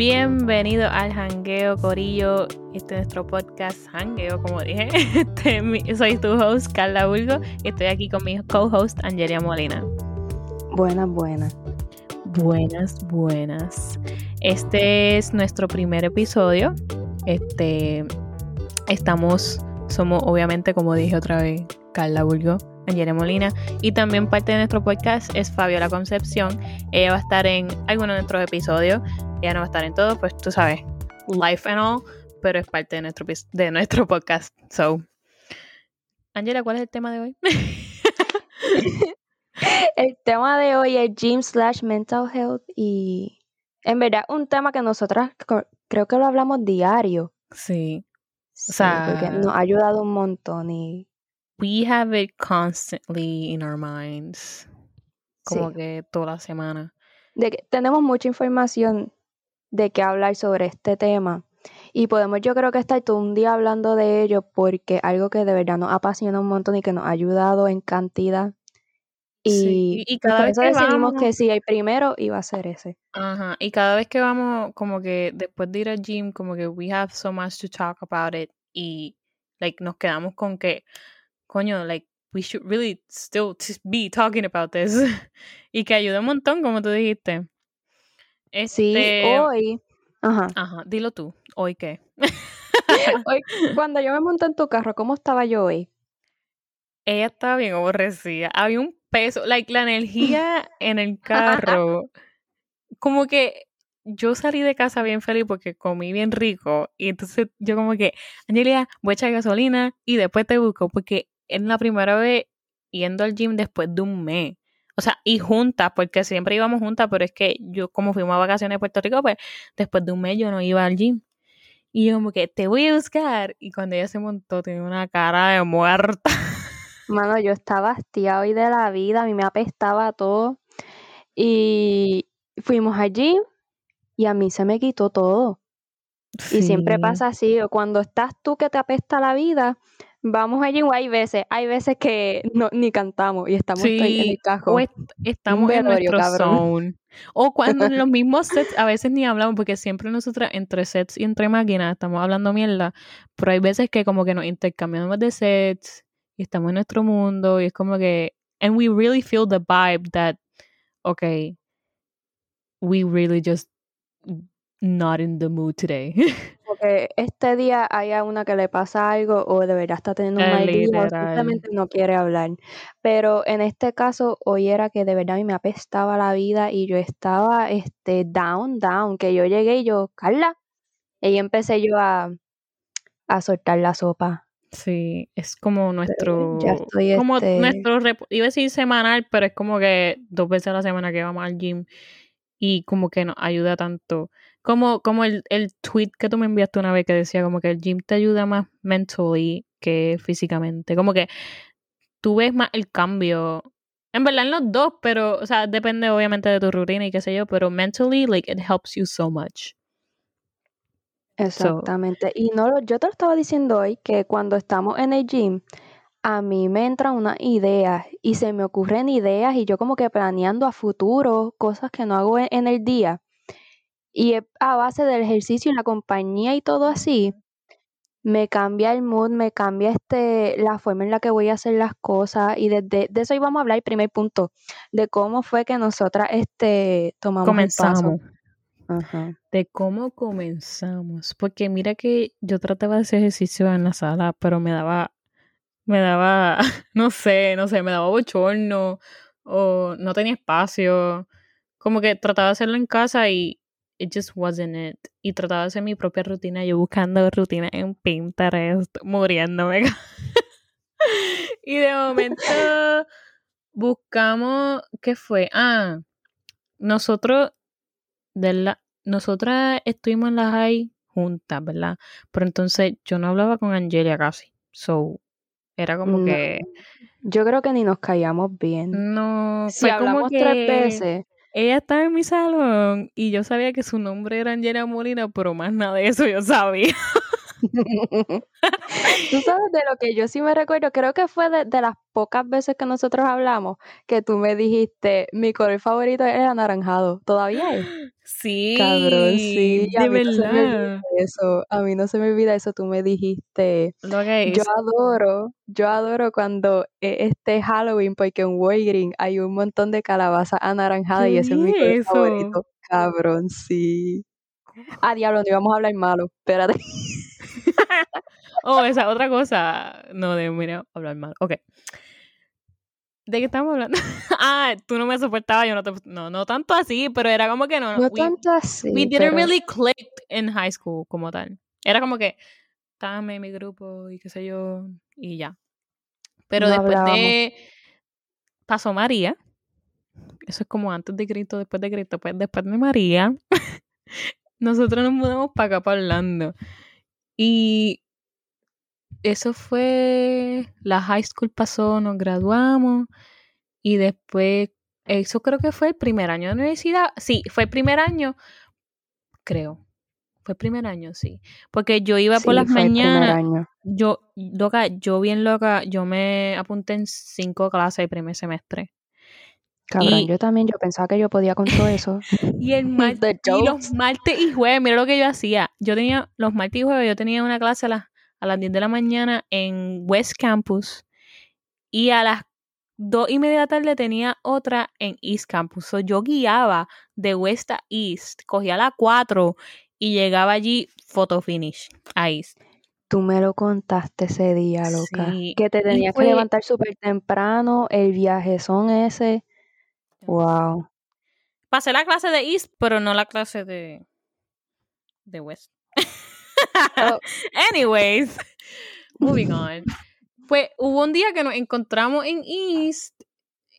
Bienvenido al Hangueo Corillo. Este es nuestro podcast Hangueo, como dije. Este, soy tu host, Carla Bulgo, y estoy aquí con mi co-host, Angelia Molina. Buenas, buenas. Buenas, buenas. Este es nuestro primer episodio. Este, estamos, somos obviamente, como dije otra vez, Carla Bulgo, Angelia Molina. Y también parte de nuestro podcast es Fabiola Concepción. Ella va a estar en algunos de nuestros episodios. Ella no va a estar en todo, pues tú sabes, life and all, pero es parte de nuestro, de nuestro podcast. So, Angela, ¿cuál es el tema de hoy? el tema de hoy es gym slash mental health y en verdad un tema que nosotras creo que lo hablamos diario. Sí. o sea, porque nos ha ayudado un montón y we have it constantly in our minds. Como que toda la semana. De que tenemos mucha información de qué hablar sobre este tema. Y podemos, yo creo que estar todo un día hablando de ello porque algo que de verdad nos apasiona un montón y que nos ha ayudado en cantidad. Y, y cada vez que decidimos que sí, el primero iba a ser ese. Ajá. Y cada vez que vamos, como que después de ir al gym, como que we have so much to talk about it. Y like nos quedamos con que coño, like, we should really still be talking about this. y que ayuda un montón, como tú dijiste. Sí, este, hoy. Ajá. Ajá, dilo tú. ¿Hoy qué? hoy, cuando yo me monté en tu carro, ¿cómo estaba yo hoy? Ella estaba bien aborrecida. Había un peso, like, la energía en el carro. como que yo salí de casa bien feliz porque comí bien rico. Y entonces yo como que, Angelia, voy a echar gasolina y después te busco. Porque es la primera vez yendo al gym después de un mes. O sea, y juntas, porque siempre íbamos juntas, pero es que yo como fuimos a vacaciones a Puerto Rico, pues después de un mes yo no iba al gym. Y yo como que te voy a buscar. Y cuando ella se montó tenía una cara de muerta. Mano, yo estaba hastiado hoy de la vida, a mí me apestaba todo. Y fuimos al gym y a mí se me quitó todo. Y siempre pasa así, cuando estás tú que te apesta la vida, vamos allí o hay veces, hay veces que no, ni cantamos y estamos en el cajo. O estamos en nuestro zone. O cuando en los mismos sets a veces ni hablamos, porque siempre nosotras entre sets y entre máquinas estamos hablando mierda, pero hay veces que como que nos intercambiamos de sets y estamos en nuestro mundo y es como que, and we really feel the vibe that, okay, we really just not in the mood today. Porque este día haya una que le pasa algo o de verdad está teniendo un mal día o simplemente no quiere hablar. Pero en este caso, hoy era que de verdad a mí me apestaba la vida y yo estaba este down, down, que yo llegué y yo, Carla, y empecé yo a, a soltar la sopa. Sí, es como nuestro, como este nuestro, iba a decir semanal, pero es como que dos veces a la semana que vamos al gym y como que nos ayuda tanto. Como, como el, el tweet que tú me enviaste una vez que decía como que el gym te ayuda más mentally que físicamente. Como que tú ves más el cambio. En verdad en los dos, pero, o sea, depende obviamente de tu rutina y qué sé yo, pero mentally, like, it helps you so much. Exactamente. y no, yo te lo estaba diciendo hoy que cuando estamos en el gym, a mí me entran unas ideas y se me ocurren ideas y yo como que planeando a futuro cosas que no hago en el día. Y a base del ejercicio y la compañía y todo así, me cambia el mood, me cambia este la forma en la que voy a hacer las cosas y desde de eso íbamos a hablar el primer punto de cómo fue que nosotras este tomamos comenzamos. De cómo comenzamos porque mira que yo trataba de hacer ejercicio en la sala pero me daba me daba, no sé, no sé, me daba bochorno o no tenía espacio. Como que trataba de hacerlo en casa y it just wasn't it. Y trataba de hacer mi propia rutina, yo buscando rutina en Pinterest, muriéndome. y de momento buscamos, ¿qué fue? Ah, nosotros, de la, nosotras estuvimos en la high juntas, ¿verdad? Pero entonces yo no hablaba con Angelia casi. So, era como que. Yo creo que ni nos callamos bien. No, si hablamos tres veces. Ella estaba en mi salón y yo sabía que su nombre era Angela Molina, pero más nada de eso yo sabía. Tú sabes de lo que yo sí me recuerdo, creo que fue de, de las pocas veces que nosotros hablamos que tú me dijiste mi color favorito es el anaranjado. ¿Todavía es? Sí. Cabrón, sí. De mí no verdad. eso. A mí no se me olvida eso. Tú me dijiste. Que Yo adoro, yo adoro cuando eh, este Halloween, porque en Walgreens hay un montón de calabazas anaranjadas y ¿Qué ese es mi color favorito. Cabrón, sí. Ah, diablo, no íbamos a hablar malo. Espérate. Oh, esa otra cosa. No, de mira, hablar mal. Ok. ¿De qué estamos hablando? ah, tú no me soportabas, yo no te. No, no tanto así, pero era como que no. No we, tanto así, we didn't pero really click in high school como tal. Era como que estábamos en mi grupo y qué sé yo, y ya. Pero no después hablábamos. de. Pasó María. Eso es como antes de Cristo, después de Cristo. Pues después de María, nosotros nos mudamos para acá, para Orlando. Y eso fue, la high school pasó, nos graduamos y después, eso creo que fue el primer año de universidad. Sí, fue el primer año, creo. Fue el primer año, sí. Porque yo iba por las fue el primer mañanas, año. yo, loca, yo bien loca, yo me apunté en cinco clases el primer semestre. Cabrón, Y, yo también, yo pensaba que yo podía con todo eso. y el y los martes y jueves, mira lo que yo hacía. Yo tenía, los martes y jueves, yo tenía una clase a las, a las 10 de la mañana en West Campus. Y a las dos y media de la tarde tenía otra en East Campus. So, yo guiaba de West a East, cogía la 4 y llegaba allí photo finish a East. Tú me lo contaste ese día, loca. Sí, Que te tenías que levantar súper temprano, el viaje son ese. Wow. Pasé la clase de East, pero no la clase de, de West. Oh, Anyways, moving on. Pues hubo un día que nos encontramos en East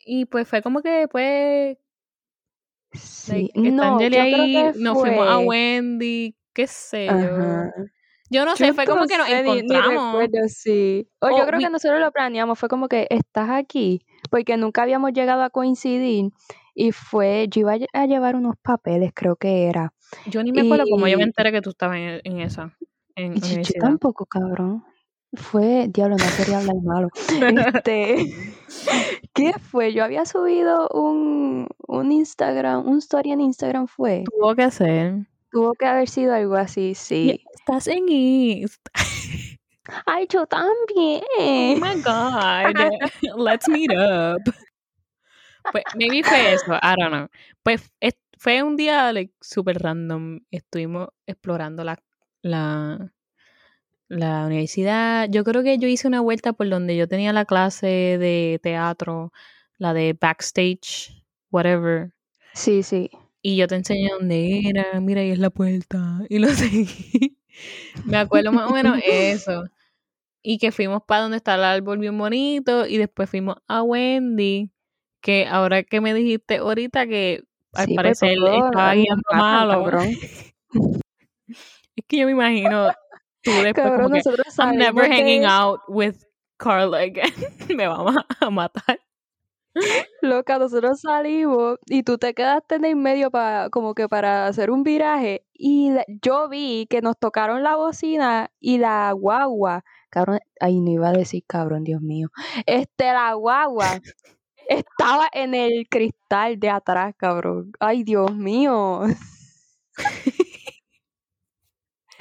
y pues fue como que pues sí. like, No, yo creo ahí, que nos fuimos a. Wendy, qué sé yo. Ajá. Yo no sé, Yo fue como que nos ni, ni encontramos. recuerdo, sí. O yo creo que nosotros lo planeamos, fue como que estás aquí, porque nunca habíamos llegado a coincidir y fue, yo iba a lle- a llevar unos papeles, creo que era. yo ni me acuerdo cómo yo me enteré que tú estabas en, en esa, en yo, tampoco, cabrón. Fue, diablo, no quería hablar malo. Este, ¿qué fue? Yo había subido un, un Instagram, un story en Instagram fue. Tuvo que ser. Tuvo que haber sido algo así, sí. estás en East. Ay, yo Oh también. my God. Let's meet up. Pues maybe fue eso, I don't know. Pues es- fue un día like super random. Estuvimos explorando la, la, la universidad. Yo creo que yo hice una vuelta por donde yo tenía la clase de teatro, la de backstage, whatever. Sí, sí. Y yo te enseñé dónde era, mira, ahí es la puerta. Y lo seguí. Me acuerdo más o menos eso. Y que fuimos para donde está el árbol bien bonito. Y después fuimos a Wendy. Que ahora que me dijiste ahorita que al Sí, por parecer estaba guiando malo. cabrón. Es que yo me imagino tú después como Cabrón, que nosotros I'm never hanging out with Carla again. me vamos a matar. Loca, nosotros salimos y tú te quedaste en el medio para como que para hacer un viraje y la- yo vi que nos tocaron la bocina y la guagua, cabrón, ay no iba a decir cabrón, Dios mío, este la guagua estaba en el cristal de atrás, cabrón, ay Dios mío,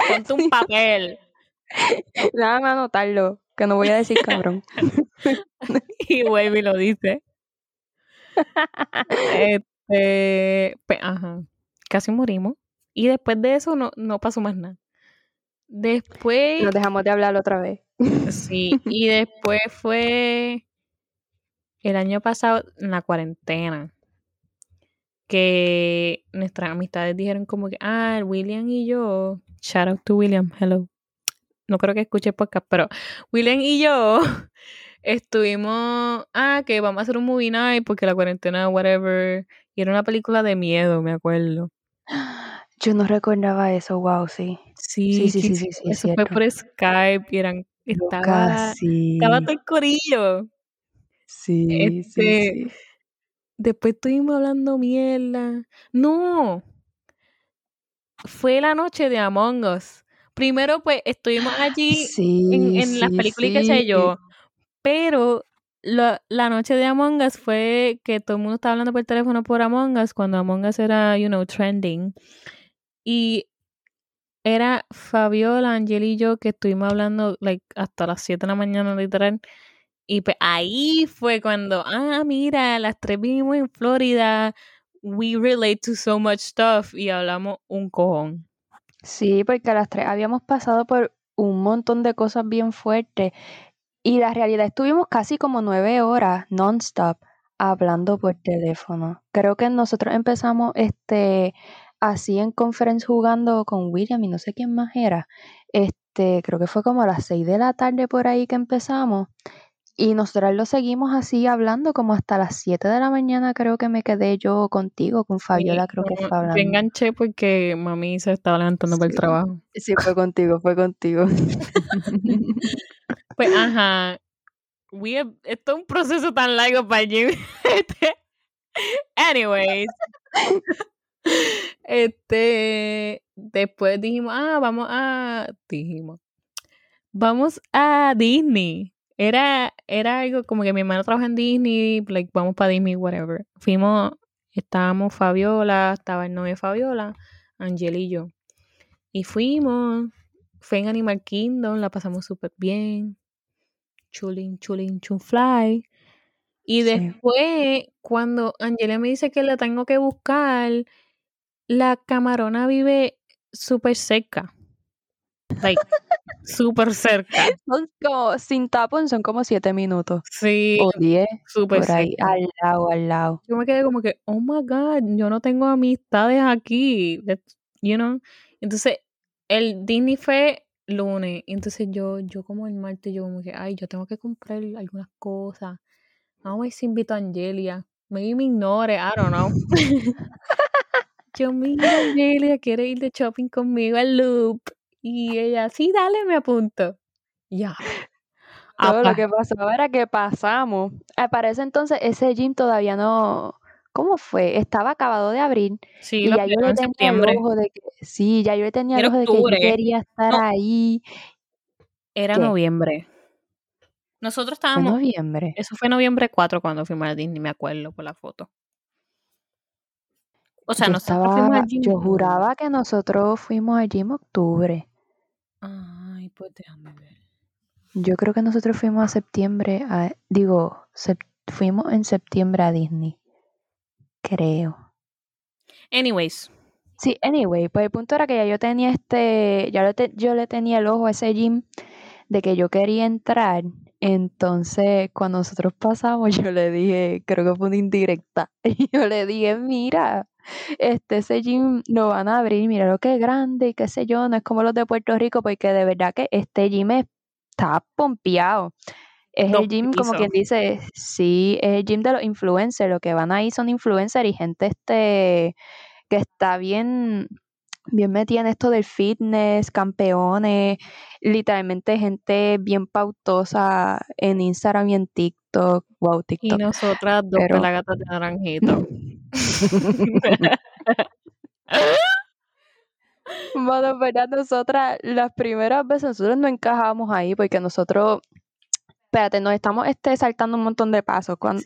Ponte un papel. nada más anotarlo, que no voy a decir cabrón. y Wavy lo dice. Este, pues, ajá, casi morimos. Y después de eso no, no pasó más nada. Después, Nos dejamos de hablar otra vez. sí, y después fue el año pasado en la cuarentena que nuestras amistades dijeron como que, ah, William y yo, shout out to William, hello. No creo que escuche el podcast, pero William y yo estuvimos, ah, que vamos a hacer un movie night porque la cuarentena, whatever. Y era una película de miedo, me acuerdo. Yo no recordaba eso, wow, sí. Sí, Sí, sí, sí, sí, eso fue por Skype y eran, estaba, sí. estaba todo el corillo. Sí, Este, sí. después estuvimos hablando mierda. No, fue la noche de Among Us. Primero, pues, estuvimos allí en, Sí, en las sí, películas y qué sé sí. yo. Pero la, la noche de Among Us fue que todo el mundo estaba hablando por teléfono por Among Us cuando Among Us era, you know, trending. Y era Fabiola, Angel y yo que estuvimos hablando like hasta las 7 de la mañana literal. Y pues ahí fue cuando, ah, mira, las tres vivimos en Florida. We relate to so much stuff. Y hablamos un cojón. Sí, porque las tres habíamos pasado por un montón de cosas bien fuertes. Y la realidad estuvimos casi como nueve horas non-stop hablando por teléfono. Creo que nosotros empezamos este así en conference jugando con William y no sé quién más era. Este, creo que fue como a las seis de la tarde por ahí que empezamos. Y nosotros lo seguimos así hablando como hasta las 7 de la mañana creo que me quedé yo contigo, con Fabiola creo que Yo hablando. enganché porque mami se estaba levantando para el trabajo. Sí, fue contigo, fue contigo. Pues, ajá. We have- esto es un proceso tan largo para Jimmy. Este, anyways. Este, después dijimos, ah, vamos a, dijimos, vamos a Disney. Era, era algo como que mi hermano trabaja en Disney, like, vamos para Disney, whatever. Fuimos, estábamos Fabiola, estaba el novio de Fabiola, Angel y yo. Y fuimos, fue en Animal Kingdom, la pasamos súper bien. Chulin, chulin, chunfly. Y Sí. después, cuando Angela me dice que la tengo que buscar, la camarona vive súper cerca. Like, súper cerca. Son como, sin tapón son como siete minutos Sí, o diez, súper por ahí, cerca. al lado, al lado. Yo me quedé como que, oh my God, yo no tengo amistades aquí. You know. Entonces, el Disney fue lunes. Entonces yo, yo como el martes, yo como que, ay, yo tengo que comprar algunas cosas. Vamos a ver si invito a Angelia. Maybe me ignore, I don't know. yo, mira, Angelia, quiere ir de shopping conmigo al Loop. Y ella, sí, dale, me apunto. Ya. Todo lo Apa. que pasó era que pasamos. Para ese entonces ese gym todavía no, ¿cómo fue? Estaba acabado de abrir Sí, y ya yo le en tenía el ojo de que, sí, ya yo le tenía el ojo de que yo quería estar No. ahí. Era ¿Qué? noviembre. Nosotros Fue estábamos, noviembre. eso fue noviembre 4 cuando fuimos a Disney, me acuerdo por la foto. O sea, Yo nosotros fuimos estaba, al gym. yo juraba que nosotros fuimos al gym octubre. Ay, pues déjame ver. Yo creo que nosotros fuimos a septiembre, a- digo, sep- fuimos en septiembre a Disney. Creo. Anyways, Sí, anyway, pues el punto era que ya yo tenía este, ya le te- yo le tenía el ojo a ese gym de que yo quería entrar. Entonces, cuando nosotros pasamos, yo le dije, creo que fue una indirecta, y yo le dije, mira, este, ese gym lo van a abrir, mira lo que es grande y qué sé yo, no es como los de Puerto Rico, porque de verdad que este gym está pompeado. Es el gym, como quien dice, sí, es el gym de los influencers, lo que van ahí son influencers y gente este que está bien, bien metida en esto del fitness, campeones, literalmente gente bien pautosa en Instagram y en TikTok, wow, Y TikTok. nosotras dos Pero- pelagatas de naranjito. Bueno, en verdad, nosotras, las primeras veces, nosotros no encajábamos ahí porque nosotros, espérate, nos estamos este, saltando un montón de pasos. Cuando,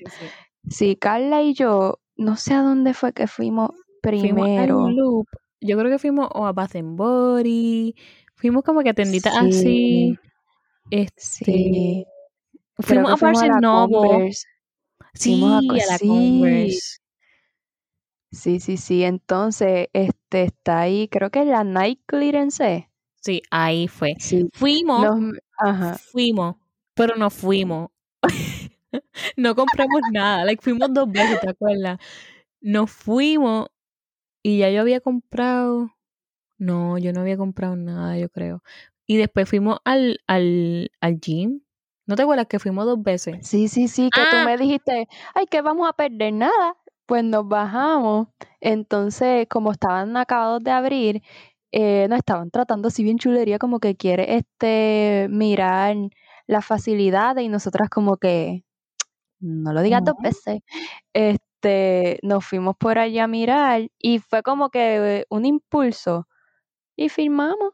Sí, Carla y yo, no sé a dónde fue que fuimos Fuimos primero. Loop. Yo creo que fuimos o a Bath and Body. Fuimos como que a tenditas así. Sí, Este, sí. Fuimos a fuimos a Barnes Noble. Fuimos a Sí, co- a la sí. Converse. Sí, sí, sí. Entonces, este está ahí, creo que es la Night Clearance. Sí, ahí fue. Sí. Fuimos, ajá. fuimos, pero no fuimos. no compramos nada. Like, fuimos dos veces, ¿te acuerdas? Nos fuimos y ya yo había comprado. No, yo no había comprado nada, yo creo. Y después fuimos al, al, al gym. ¿No te acuerdas que fuimos dos veces? Sí, sí, sí, que tú Ah. me dijiste, ay, que vamos a perder nada. Pues nos bajamos. Entonces, como estaban acabados de abrir, eh, nos estaban tratando así bien chulería, como que quiere este mirar las facilidades y nosotras como que no lo digas dos No. veces. Este, nos fuimos por allá a mirar y fue como que un impulso y firmamos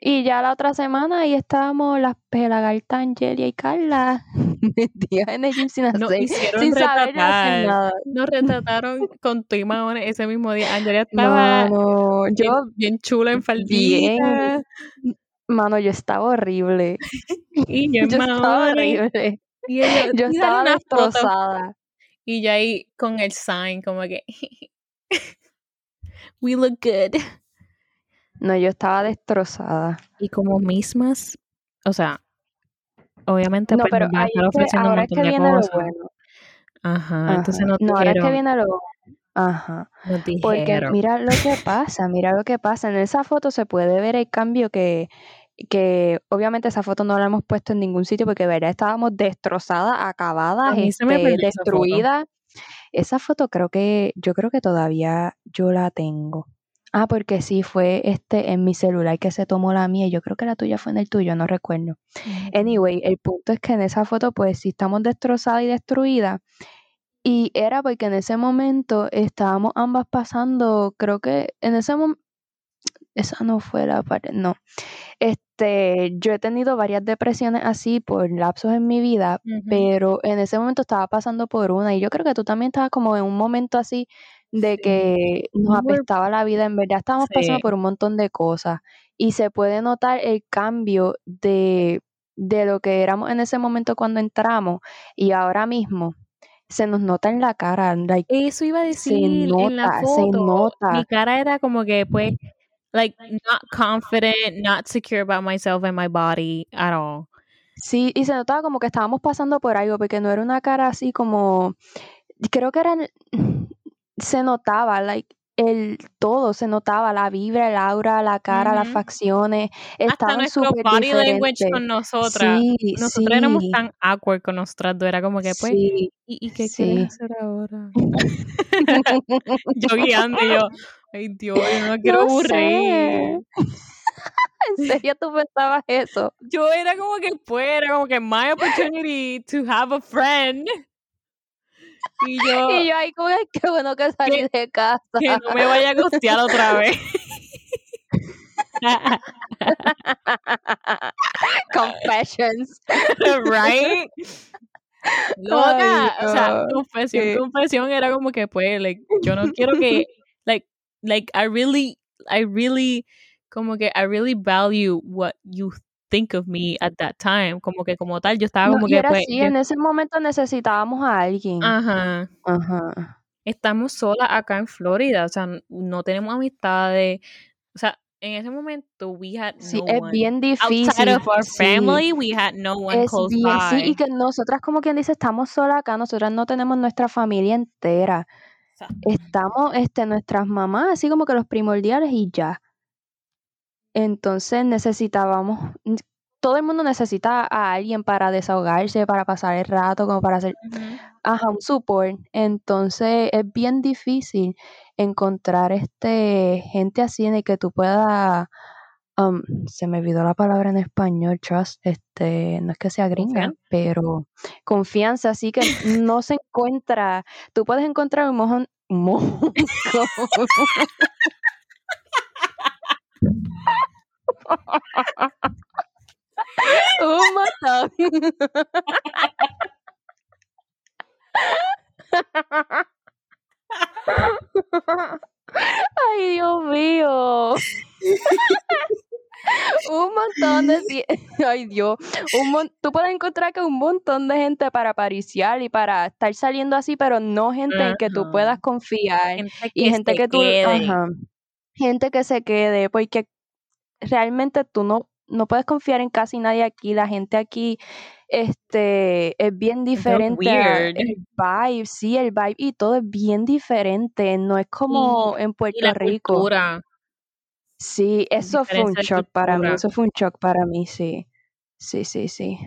Y ya la otra semana ahí estábamos las pelagartas Angelia y Carla metidas en el gym sin hacer, Nos hicieron sin saber nada. Nos retrataron con tu mamones ese mismo día. Angelia estaba Mano, bien, yo bien chula en bien, faldita. Mano, yo estaba horrible. Y yo estaba horrible. Y ella, Yo "Y dale estaba una foto". destrozada. Y yo ahí con el sign, como que. We look good. No, yo estaba destrozada. Y como mismas, o sea, obviamente No, pues pero ahí es que ahora es que viene lo cosas. bueno. Ajá, entonces Ajá. nos No, ahora es que viene lo Ajá. nos Porque mira lo que pasa, mira lo que pasa. En esa foto se puede ver el cambio que, que obviamente esa foto no la hemos puesto en ningún sitio porque verdad estábamos destrozadas, acabadas, este, esa destruidas. Esa foto creo que, yo creo que todavía yo la tengo. Ah, porque sí, fue este en mi celular que se tomó la mía. y Yo creo que la tuya fue en el tuyo, no recuerdo. Ujú. Anyway, el punto es que en esa foto, pues sí estamos destrozadas y destruidas. Y era porque en ese momento estábamos ambas pasando, creo que en ese momento, esa no fue la parte, no. Este, yo he tenido varias depresiones así por lapsos en mi vida, pero en ese momento estaba pasando por una y yo creo que tú también estabas como en un momento así de Sí. que nos apestaba la vida, en verdad estábamos pasando por un montón de cosas y se puede notar el cambio de, de lo que éramos en ese momento cuando entramos y ahora mismo se nos nota en la cara, like, Eso iba a se decir en la nota, se foto. Mi nota. cara era como que, pues, like, not confident, not secure about myself and my body at all. Sí, y se notaba como que estábamos pasando por algo, porque no era una cara así como, creo que era, se notaba, like, el todo, se notaba, la vibra, el aura, la cara, las Ujú. facciones, Hasta estaban nuestro súper body language diferentes. con nosotras. Sí, Nosotras éramos sí, tan awkward con nosotras. Era como que, pues, sí, ¿y, y qué sí. quieres hacer ahora? yo guiando yo, ay Dios, yo no quiero No aburrir. ¿En serio tú pensabas eso? Yo era como que, pues, era como que my opportunity to have a friend. Y yo, Y yo ahí como, "Ay, qué bueno que salí de casa. que no me vaya a costear otra vez. Confessions. right? Loca, Ay, o sea, no. confesión, Sí. confesión era como que pues, like, yo no quiero que, like, I really, I really, como que I really value what you think of me at that time, como que como tal, yo estaba No, como y que era pues, así, yo- en ese momento necesitábamos a alguien. ajá, Ajá. estamos solas acá en Florida, o sea, no tenemos amistades, o sea, en ese momento we had Sí, no es one. bien difícil. Outside of our sí. family, we had no one Es close bien, sí, by. y que nosotras como quien dice, estamos solas acá, nosotras no tenemos nuestra familia entera. Estamos, este, nuestras mamás, así como que los primordiales y ya. Entonces necesitábamos, todo el mundo necesita a alguien para desahogarse, para pasar el rato, como para hacer, Ujú. ajá, un support. Entonces es bien difícil encontrar este gente así en el que tú puedas, um, se me olvidó la palabra en español, trust, este, no es que sea gringa, pero confianza, así que no se encuentra, tú puedes encontrar un mojón, un. Ay, Dios mío. un montón de ti- ay Dios, un mon- tú puedes encontrar que un montón de gente para pariciar y para estar saliendo así, pero no gente en que tú puedas confiar Gente y gente que tú, ajá, gente que se quede, porque realmente tú no no puedes confiar en casi nadie aquí, la gente aquí este es bien diferente el vibe, sí, el vibe y todo es bien diferente, no es como en Puerto la Rico. cultura. Sí, eso fue un shock para mí, eso fue un shock para mí, sí. Sí, sí, sí.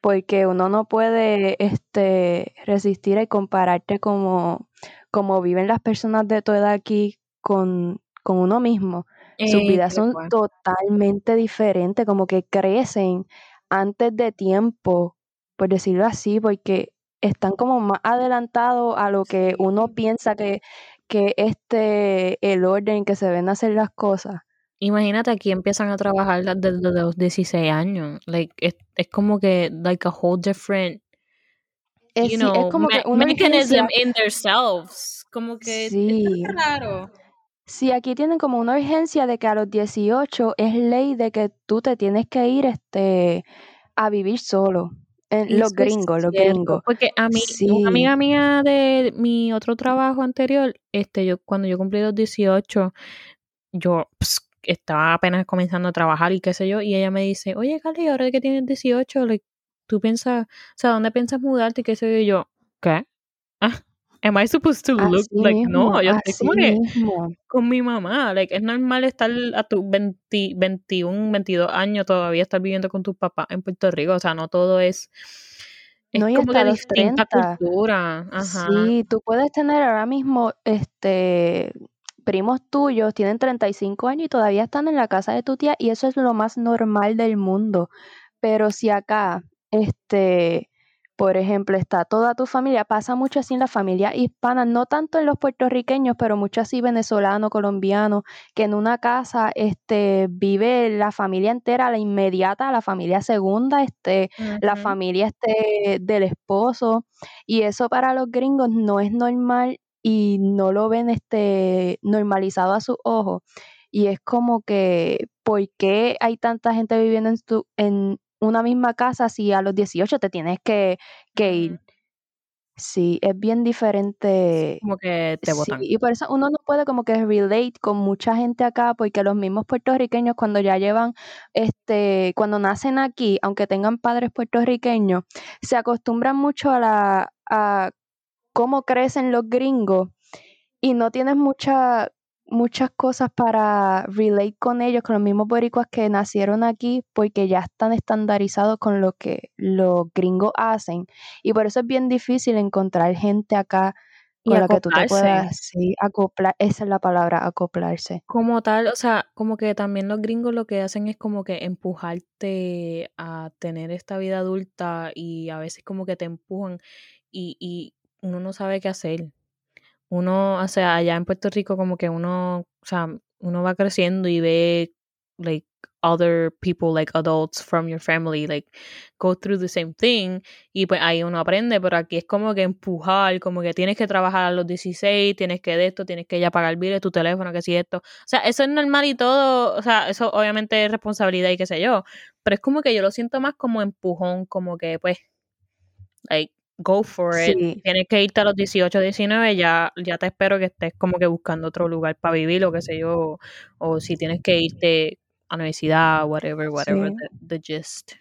Porque uno no puede este resistir y compararte como, como viven las personas de tu edad aquí con, con uno mismo. Sus vidas son totalmente diferentes, como que crecen antes de tiempo, por decirlo así, porque están como más adelantados a lo que uno piensa que, que este el orden que se ven hacer las cosas. Imagínate aquí empiezan a trabajar desde los 16 años. Like, es, es como que, like a whole different, Es, you sí, es know, como que me- una mechanism urgencia. in themselves. Como que Sí. Sí, aquí tienen como una urgencia de que a los 18 es ley de que tú te tienes que ir este a vivir solo. En- los gringos, los gringos. Porque a mí, Sí. una amiga mía de mi otro trabajo anterior, este, yo cuando yo cumplí los 18, yo estaba apenas comenzando a trabajar y qué sé yo, y ella me dice, oye, Carly, ahora que tienes 18, like, tú piensas, o sea, ¿dónde piensas mudarte? Y qué sé yo, y yo, ¿qué? Ah, am I supposed to look Así like, mismo, no, yo estoy como con mi mamá, like, es normal estar a tus 20, 21, 22 años todavía estar viviendo con tus papás en Puerto Rico, o sea, no todo es, es No, y como hasta los 30. cultura, ajá, Sí, tú puedes tener ahora mismo este primos tuyos, tienen 35 años y todavía están en la casa de tu tía y eso es lo más normal del mundo. Pero si acá, este, por ejemplo, está toda tu familia, pasa mucho así en la familia hispana, no tanto en los puertorriqueños, pero mucho así venezolano, colombiano, que en una casa este vive la familia entera, la inmediata, la familia segunda, este, la familia este del esposo y eso para los gringos no es normal y no lo ven este normalizado a sus ojos y es como que ¿por qué hay tanta gente viviendo en, tu- en una misma casa si a los 18 te tienes que, que ir? Sí, es bien diferente. como que te Sí, votan. y por eso uno no puede como que relate con mucha gente acá, porque los mismos puertorriqueños cuando ya llevan, este, cuando nacen aquí, aunque tengan padres puertorriqueños, se acostumbran mucho a la, a cómo crecen los gringos y no tienes mucha, muchas cosas para relate con ellos, con los mismos boricuas que nacieron aquí, porque ya están estandarizados con lo que los gringos hacen. Y por eso es bien difícil encontrar gente acá Y con la que tú te puedas sí, acoplar. Esa es la palabra, acoplarse. Como tal, o sea, como que también los gringos lo que hacen es como que empujarte a tener esta vida adulta y a veces como que te empujan y, y uno no sabe qué hacer. Uno, o sea, allá en Puerto Rico como que uno, o sea, uno va creciendo y ve like other people like adults from your family like go through the same thing y pues ahí uno aprende, pero aquí es como que empujar, como que tienes que trabajar a los 16, tienes que de esto, tienes que ya pagar biles, tu teléfono, que si esto. O sea, eso es normal y todo, o sea, eso obviamente es responsabilidad y qué sé yo, pero es como que yo lo siento más como empujón, como que pues like go for it. Sí, Tienes que irte a los 18, 19, ya ya te espero que estés como que buscando otro lugar para vivir o qué sé yo, o si tienes que irte a la universidad, whatever, whatever sí, the, the gist.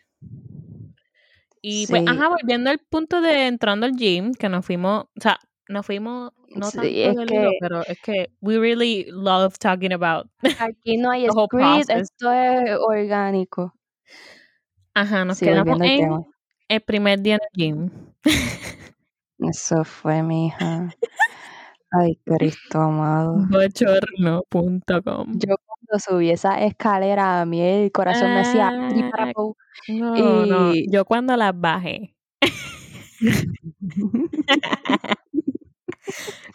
Y pues, ajá, volviendo al punto de entrando al gym, que nos fuimos, o sea, nos fuimos no sí, tanto es del que pero es que we really love talking about aquí no hay script, esto es orgánico. Ajá, nos quedamos en. El primer día en el gym. Eso fue, mi hija. Ay, Cristo amado. Bochorno.com. Yo cuando subí esa escalera, a mí el corazón me hacía Ah, triparapau. no, no, Y yo cuando las bajé.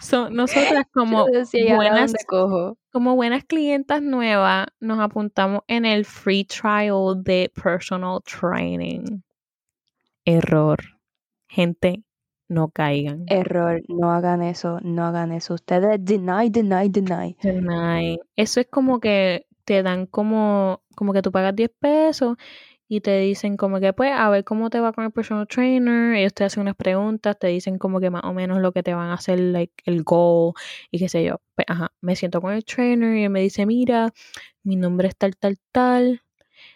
So, nosotras como decía, ¿y ahora buenas, cojo? como buenas clientas nuevas, nos apuntamos en el free trial de personal training. Error. Gente, no caigan. Error, no hagan eso, no hagan eso. Ustedes deny, deny, deny. Deny. Eso es como que te dan como, como que tú pagas 10 pesos y te dicen como que pues a ver cómo te va con el personal trainer, ellos te hacen unas preguntas, te dicen como que más o menos lo que te van a hacer, like el goal y qué sé yo. Pues ajá, me siento con el trainer y él me dice, mira, mi nombre es tal, tal, tal.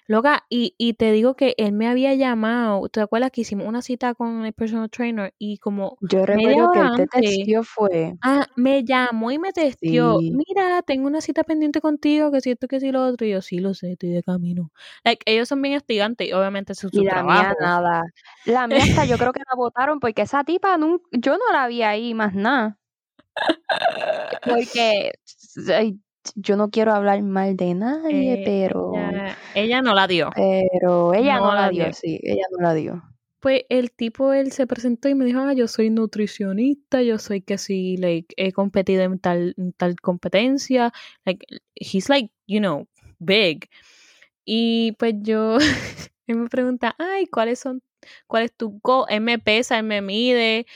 Loca, y, y te digo que él me había llamado, ¿te acuerdas que hicimos una cita con el personal trainer y como Yo recuerdo que él te testió fue. Ah, me llamó y me testió. Sí. Mira, tengo una cita pendiente contigo, que si esto, que si lo otro. Y yo, sí, lo sé, estoy de camino. Like, ellos son bien estudiantes y obviamente eso es su Y la mía nada. La mía hasta yo creo que la votaron porque esa tipa nun- yo no la vi ahí más nada. Porque yo no quiero hablar mal de nadie, Eh, pero ella, ella no la dio. pero ella No no la dio, dio. sí, ella no la dio. Pues el tipo, él se presentó y me dijo, ah, yo soy nutricionista, yo soy que sí, like, he competido en tal, en tal competencia. Like, he's like, you know, big. Y pues yo, él me pregunta, ay, ¿cuáles son, cuál es tu goal? Él me pesa, él me mide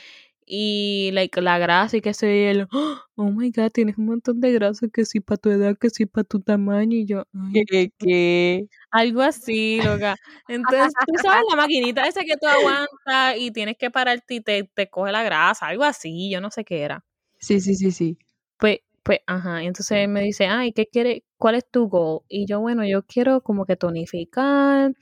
y like, la grasa y que soy él, oh my god, tienes un montón de grasa que sí para tu edad, que sí para tu tamaño y yo, ¿Qué, qué? algo así, loca. Entonces, tú sabes, la maquinita esa que tú aguantas y tienes que pararte y te, te coge la grasa, algo así, yo no sé qué era. Sí, sí, sí, sí. Pues, pues, ajá, entonces él me dice, ay, ¿qué quiere? ¿Cuál es tu goal? Y yo, bueno, yo quiero como que tonificar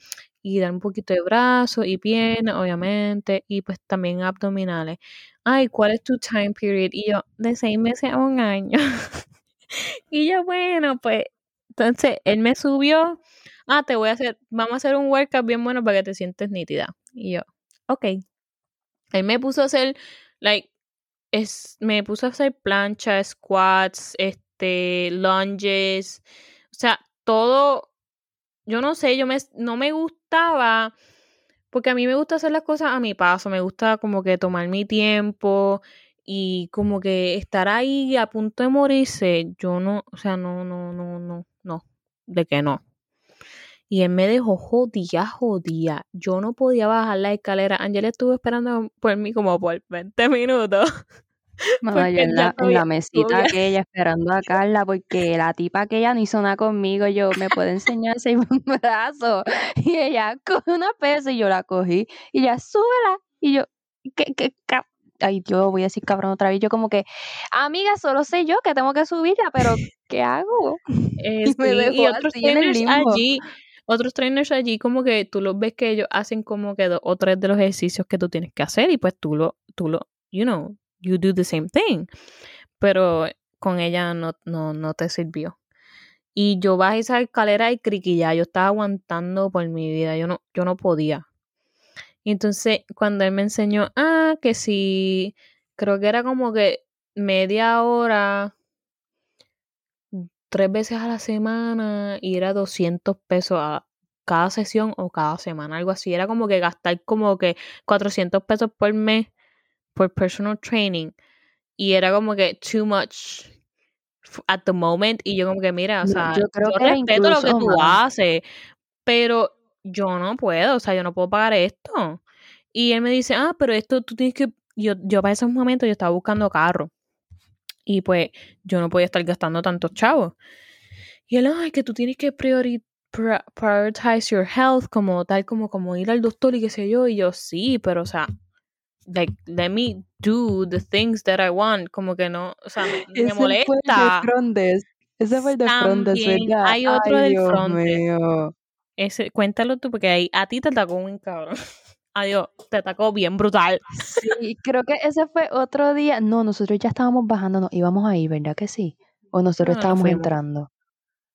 y dar un poquito de brazo y pierna, obviamente, y pues también abdominales. Ay, ¿cuál es tu time period? Y yo, de seis meses a un año. y yo, bueno, pues, entonces él me subió, ah, te voy a hacer, vamos a hacer un workout bien bueno para que te sientes nítida. Y yo, ok. Él me puso a hacer, like, es, me puso a hacer planchas, squats, este, lunges, o sea, todo, yo no sé, yo me, no me gustaba, porque a mí me gusta hacer las cosas a mi paso, me gusta como que tomar mi tiempo y como que estar ahí a punto de morirse, yo no, o sea, no, no, no, no, no, de que no. Y él me dejó jodía, jodía. Yo no podía bajar la escalera. Ángel estuvo esperando por mí como por 20 minutos. Mamá, yo Porque en la, en la mesita aquella esperando a Carla porque la tipa aquella no hizo nada conmigo. Yo, ¿me puede enseñar ese brazo? Y ella coge una pesa y yo la cogí. Y ella, súbela. Y yo, ¿qué, qué, ca-?" Ay, yo voy a decir cabrón otra vez. Yo como que, amiga, solo sé yo que tengo que subirla, pero ¿qué hago? Eh, Y me otros así en el trainers limbo. allí, otros trainers allí como que tú los ves que ellos hacen como que dos o tres de los ejercicios que tú tienes que hacer y pues tú lo, tú lo, you know, you do the same thing. Pero con ella no, no, no te sirvió. Y yo bajé esa escalera y criquilla, yo estaba aguantando por mi vida, yo no, yo no podía. Y entonces cuando él me enseñó, ah, que sí, creo que era como que media hora, tres veces a la semana y era 200 pesos a cada sesión o cada semana, algo así. Era como que gastar como que 400 pesos por mes por personal training y era como que too much at the moment y yo como que mira, o sea, yo creo yo que era respeto lo que tú haces, pero yo no puedo, o sea, yo no puedo pagar esto. Y él me dice, ah, pero esto tú tienes que, yo, yo para esos momentos yo estaba buscando carro y pues yo no podía estar gastando tantos chavos. Y él, ay, que tú tienes que priori pri- prioritize your health, como tal, como, como ir al doctor y qué sé yo. Y yo, sí, pero o sea, like, let me do the things that I want. Como que no, o sea, me, me molesta. Frondes. Ese fue el de Frondes, ¿verdad? hay otro Ay, del Dios fronte. mío. Ese, cuéntalo tú, porque ahí a ti te atacó un cabrón. Adiós, te atacó bien brutal. Sí, creo que ese fue otro día. No, nosotros ya estábamos bajando, nos íbamos ahí, ¿verdad que sí? O nosotros No, estábamos fuimos. entrando.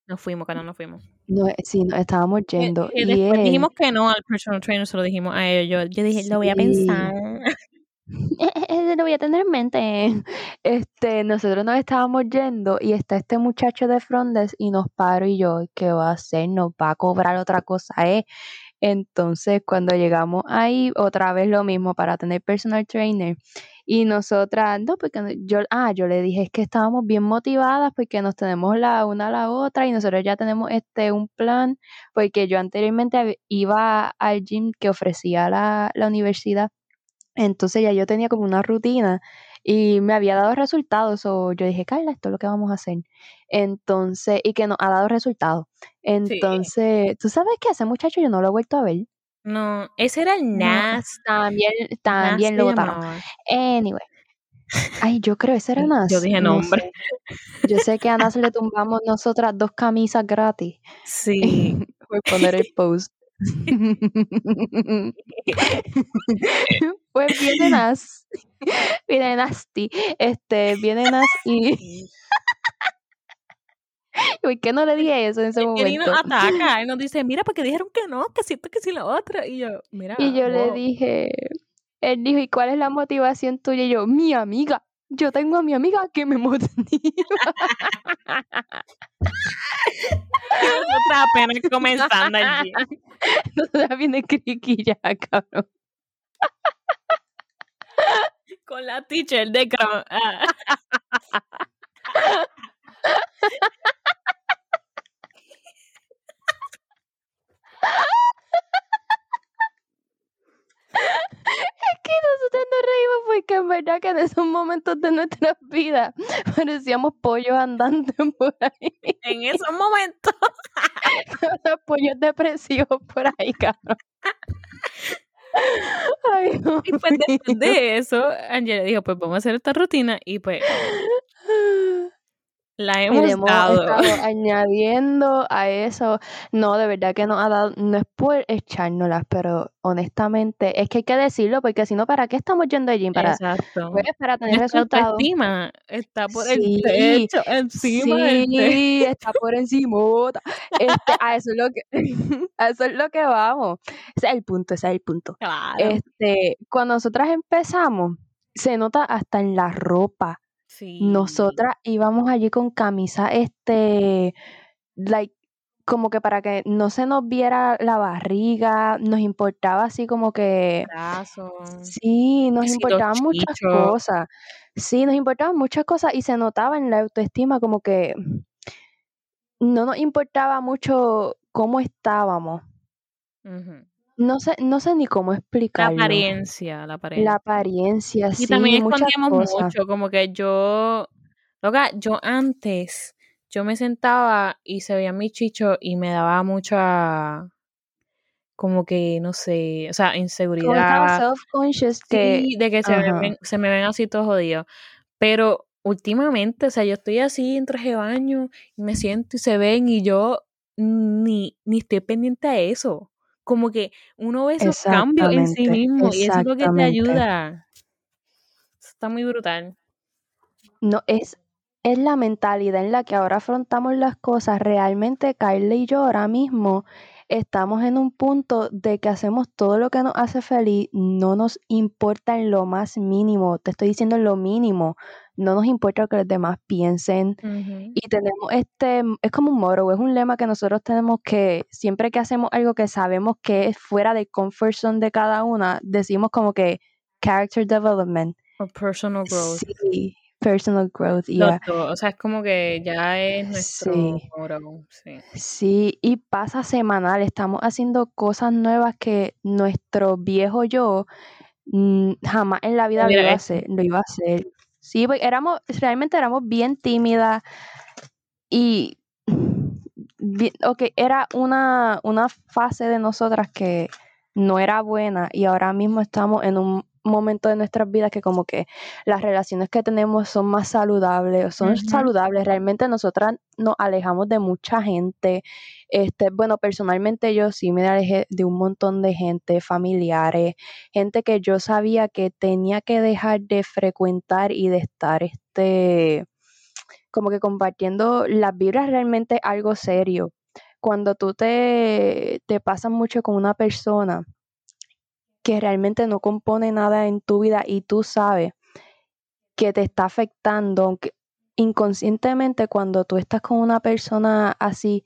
Nos fuimos, que no nos fuimos. No, eh, sí, nos estábamos Que, yendo. que Y después él, dijimos que no al personal trainer, se lo dijimos a ellos. Yo, yo dije, lo voy a sí, pensar. eh, eh, eh, lo voy a tener en mente. Este, nosotros nos estábamos yendo y está este muchacho de Frondes y nos paro y yo, ¿qué va a hacer? Nos va a cobrar otra cosa, ¿eh? Entonces, cuando llegamos ahí, otra vez lo mismo para tener personal trainer. Y nosotras, no, porque yo, ah, yo le dije es que estábamos bien motivadas porque nos tenemos la una a la otra y nosotros ya tenemos este un plan, porque yo anteriormente iba al gym que ofrecía la, la universidad. Entonces ya yo tenía como una rutina y me había dado resultados. O yo dije, Carla, esto es lo que vamos a hacer. Entonces, y que nos ha dado resultados. Sí. Entonces, ¿tú sabes que ese muchacho yo no lo he vuelto a ver? No, ese era el No, Nas. también, Nas también lo votaron. Anyway. Ay, yo creo, ese era Yo Nas, dije no nombre. sé. Yo sé que a Nas le tumbamos nosotras dos camisas gratis Sí. por poner el post. Pues viene Nas, viene Nasty, este, viene Nas y ¿por qué no le dije eso en ese viene y nos momento? ataca. Él nos dice, mira, porque dijeron que no, que siento que sí la otra. Y yo, mira, Y yo le wow. dije, él dijo, ¿y cuál es la motivación tuya? Y yo, mi amiga, yo tengo a mi amiga que me motiva. Y nosotras apenas comenzando allí. Nosotras viene criquilla, cabrón. Con la teacher de Cron. Ah. verdad que en esos momentos de nuestras vidas parecíamos pollos andando por ahí. En esos momentos. Los pollos depresivos por ahí, cabrón. Ay, y pues después de eso, Angela dijo, pues vamos a hacer esta rutina y pues la hemos, hemos dado. estado añadiendo a eso. No, de verdad que nos ha dado, no es por echárnoslas, pero honestamente es que hay que decirlo, porque si no, ¿para qué estamos yendo allí? Para, Exacto. pues, para tener Nuestra resultados. autoestima está por el techo, encima del techo. Sí, está por encima. Este, a eso es lo que, a eso es lo que vamos. Ese es el punto, ese es el punto. Claro. Este, cuando nosotras empezamos, se nota hasta en la ropa. Sí. Nosotras íbamos allí con camisa, este, like, como que para que no se nos viera la barriga, nos importaba así como que, sí, nos importaban muchas cosas, sí, nos importaban muchas cosas y se notaba en la autoestima como que no nos importaba mucho cómo estábamos. No sé, no sé ni cómo La explicarlo. apariencia, la apariencia. La apariencia, Y sí, también muchas escondíamos cosas. mucho, como que yo, loca, yo antes, yo me sentaba y se veía mi chicho y me daba mucha, como que, no sé, o sea, Como inseguridad. self-conscious que, Sí, de que se me, ajá. ven, se me ven así todos jodidos. Pero últimamente, o sea, yo estoy así en traje de baño y me siento y se ven y yo ni, ni estoy pendiente a eso. Como que uno ve esos cambios en sí mismo y eso es lo que te ayuda. Eso Está muy brutal. No, es, es la mentalidad en la que ahora afrontamos las cosas. Realmente, Kylie y yo ahora mismo estamos en un punto de que hacemos todo lo que nos hace feliz, no nos importa en lo más mínimo, te estoy diciendo en lo mínimo, no nos importa lo que los demás piensen. Y tenemos este, es como un moro, es un lema que nosotros tenemos que siempre que hacemos algo que sabemos que es fuera del comfort zone de cada una, decimos como que character development. O personal growth. Sí, personal growth, yeah. O sea, es como que ya es nuestro Sí. moro. Sí. Sí, y pasa semanal, estamos haciendo cosas nuevas que nuestro viejo yo mm, jamás en la vida lo hubiera iba a hecho. hacer, lo iba a hacer. Sí, éramos, realmente éramos bien tímidas y era una, una fase de nosotras que no era buena y ahora mismo estamos en un momento de nuestras vidas que como que las relaciones que tenemos son más saludables, son saludables, realmente nosotras nos alejamos de mucha gente, este, bueno, personalmente yo sí me alejé de un montón de gente, familiares, gente que yo sabía que tenía que dejar de frecuentar y de estar, este, como que compartiendo las vibras realmente algo serio. Cuando tú te, te pasas mucho con una persona que realmente no compone nada en tu vida y tú sabes que te está afectando, aunque inconscientemente cuando tú estás con una persona así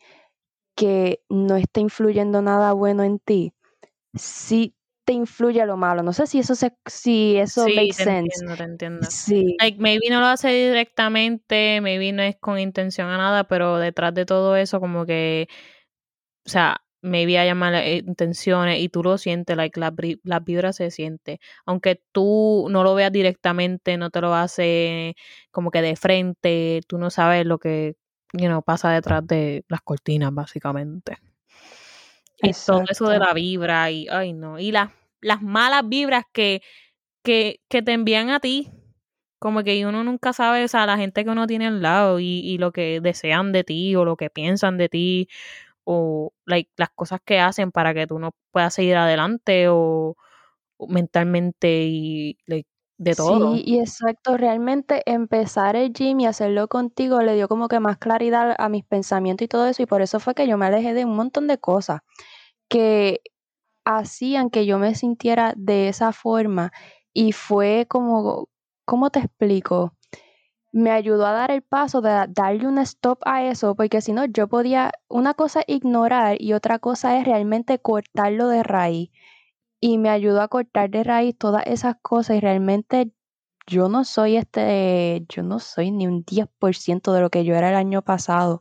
que no está influyendo nada bueno en ti, sí te influye lo malo. No sé si eso se, si eso Sí, makes te sense. entiendo, te entiendo. Sí, Like, maybe no lo hace directamente, maybe no es con intención a nada, pero detrás de todo eso, como que, o sea, maybe hay malas eh, intenciones y tú lo sientes, like, la, la vibra se siente. Aunque tú no lo veas directamente, no te lo hace como que de frente, tú no sabes lo que, you know, pasa detrás de las cortinas, básicamente. Y todo eso de la vibra y, ay no, y las, las malas vibras que, que, que te envían a ti. Como que uno nunca sabe, o sea, la gente que uno tiene al lado y, y lo que desean de ti o lo que piensan de ti o like, las cosas que hacen para que tú no puedas seguir adelante o, mentalmente y like, de todo. Sí, y exacto, realmente empezar el gym y hacerlo contigo le dio como que más claridad a mis pensamientos y todo eso, y por eso fue que yo me alejé de un montón de cosas que hacían que yo me sintiera de esa forma y fue como, ¿cómo te explico? Me ayudó a dar el paso de da- darle un stop a eso, porque si no, yo podía, una cosa es ignorar y otra cosa es realmente cortarlo de raíz. Y me ayudó a cortar de raíz todas esas cosas y realmente yo no soy este, yo no soy ni un 10% de lo que yo era el año pasado,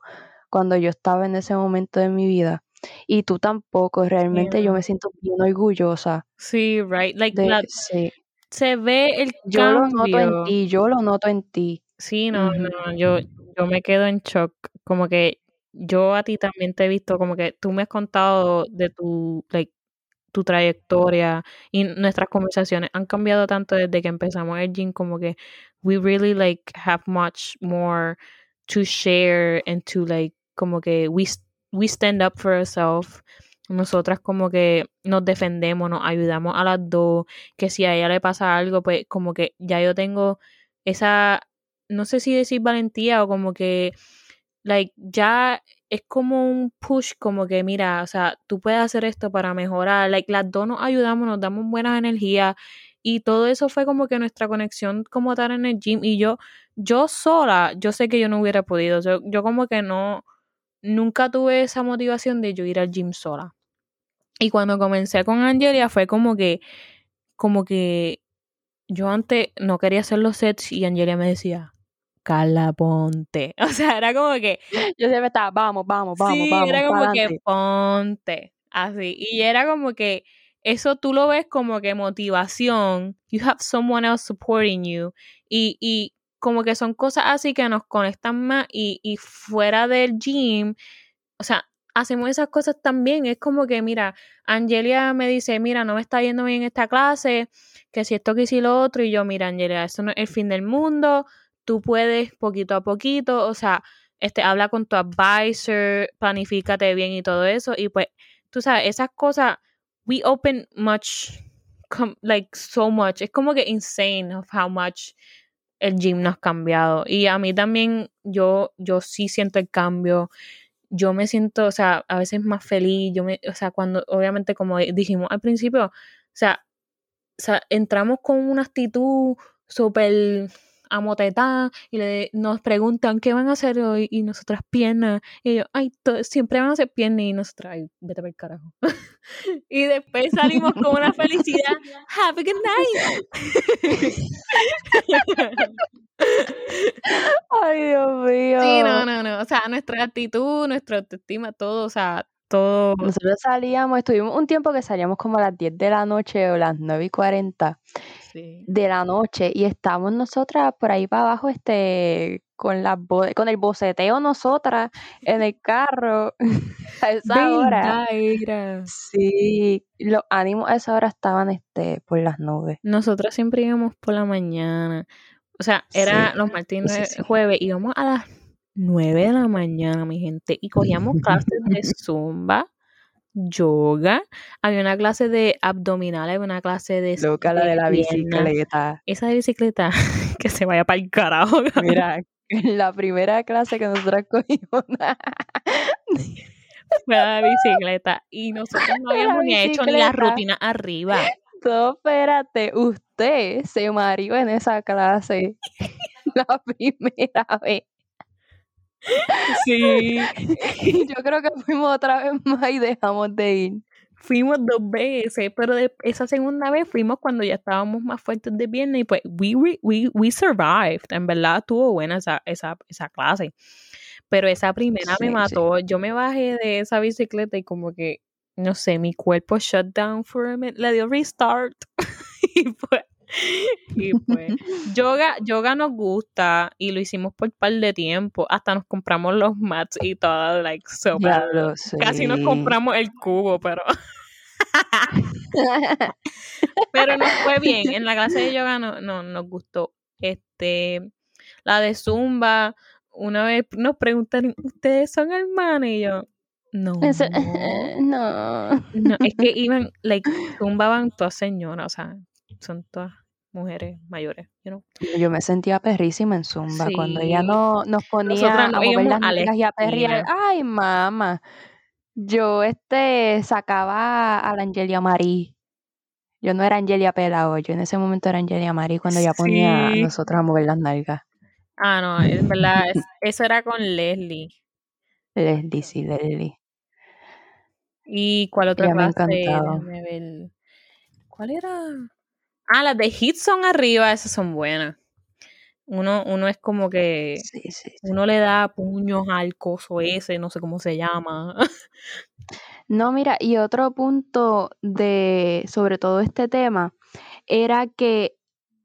cuando yo estaba en ese momento de mi vida. Y tú tampoco, realmente yo me siento bien orgullosa Sí, right. Like, de, sí, se ve el Yo cambio. lo noto en ti, yo lo noto en ti. Sí, no, no, yo, yo me quedo en shock. Como que yo a ti también te he visto, como que tú me has contado de tu, like, tu trayectoria y nuestras conversaciones han cambiado tanto desde que empezamos el gym, como que we really like have much more to share and to like, como que we, we stand up for ourselves. Nosotras como que nos defendemos, nos ayudamos a las dos, que si a ella le pasa algo, pues como que ya yo tengo esa, no sé si decir valentía o como que, like, ya es como un push, como que mira, o sea, tú puedes hacer esto para mejorar, like, las dos nos ayudamos, nos damos buenas energías y todo eso fue como que nuestra conexión como tal en el gym y yo, yo sola, yo sé que yo no hubiera podido, yo, yo como que no, nunca tuve esa motivación de yo ir al gym sola. Y cuando comencé con Angelia fue como que, como que yo antes no quería hacer los sets y Angelia me decía, Carla, ponte. O sea, era como que. Yo siempre estaba, vamos, vamos, vamos, sí, vamos. Era como que ponte. Así. Y era como que eso tú lo ves como que motivación. You have someone else supporting you. Y, y como que son cosas así que nos conectan más. Y, y fuera del gym, o sea, hacemos esas cosas también. Es como que, mira, Angelia me dice, mira, no me está yendo bien esta clase, que si esto, que si lo otro. Y yo, mira, Angelia, eso no es el fin del mundo. Tú puedes poquito a poquito, o sea, este, habla con tu advisor, planifícate bien y todo eso. Y pues, tú sabes, esas cosas, we open much, like so much. Es como que insane of how much el gym nos ha cambiado. Y a mí también, yo, yo sí siento el cambio. Yo me siento, o sea, a veces más feliz. Yo me, o sea, cuando, obviamente, como dijimos al principio, o sea, o sea entramos con una actitud súper amotetada y le, nos preguntan qué van a hacer hoy y nosotras piernas y ellos, ay, siempre van a hacer piernas y nosotras, ay, vete para el carajo. y después salimos con una felicidad, have a good night. ay, Dios mío. Sí, no, no, no, o sea, nuestra actitud, nuestra autoestima, todo, o sea, todo. Nosotros salíamos, estuvimos un tiempo que salíamos como a las 10 de la noche o las 9 y 40 sí. de la noche y estábamos nosotras por ahí para abajo este con la con el boceteo nosotras en el carro a esa hora. Sí, los ánimos a esa hora estaban este por las nubes. Nosotras siempre íbamos por la mañana. O sea, era Sí, los sí, y sí. jueves, íbamos a las 9 de la mañana, mi gente, y cogíamos clases de zumba, yoga, había una clase de abdominales, había una clase de... Loca la de la bicicleta. Esa de bicicleta, que se vaya para el carajo. Mira, en la primera clase que nosotros cogimos Fue la bicicleta. Y nosotros no habíamos ni hecho ni la rutina arriba. No, espérate, usted se mareó en esa clase la primera vez. Sí. Yo creo que fuimos otra vez más y dejamos de ir. Fuimos dos veces, pero de esa segunda vez fuimos cuando ya estábamos más fuertes de pierna y pues we, we, we, we survived. En verdad estuvo buena esa, esa, esa clase. Pero esa primera Sí, me sí. mató. Yo me bajé de esa bicicleta y como que, no sé, mi cuerpo shut down for a minute. Le dio restart. y pues, y pues, yoga, yoga nos gusta y lo hicimos por un par de tiempo. Hasta nos compramos los mats y todo, like, so Casi nos compramos el cubo, pero. pero nos fue bien. En la clase de yoga no, no, nos gustó. Este, la de Zumba, una vez nos preguntaron, ¿ustedes son hermanas? Y yo, no. Eso- no. No, es que iban, like, zumbaban todas señoras, o sea, son todas mujeres mayores, you know. Yo me sentía perrísima en Zumba cuando ella no, nos ponía a mover las a y a perrear. Ay, mamá. Yo este sacaba a la Angelia Marí. Yo no era Angelia Pelao, yo en ese momento era Angelia Marí cuando ella ponía a nosotros a mover las nalgas. Ah, no, es verdad, es- eso era con Leslie. Leslie, sí, Leslie. ¿Y cuál otra me clase? ver. ¿Cuál era? Ah, las de hit son arriba, esas son buenas. Uno, uno es como que Sí, sí, sí. uno le da puños al coso ese, no sé cómo se llama. No, mira, y otro punto de sobre todo este tema era que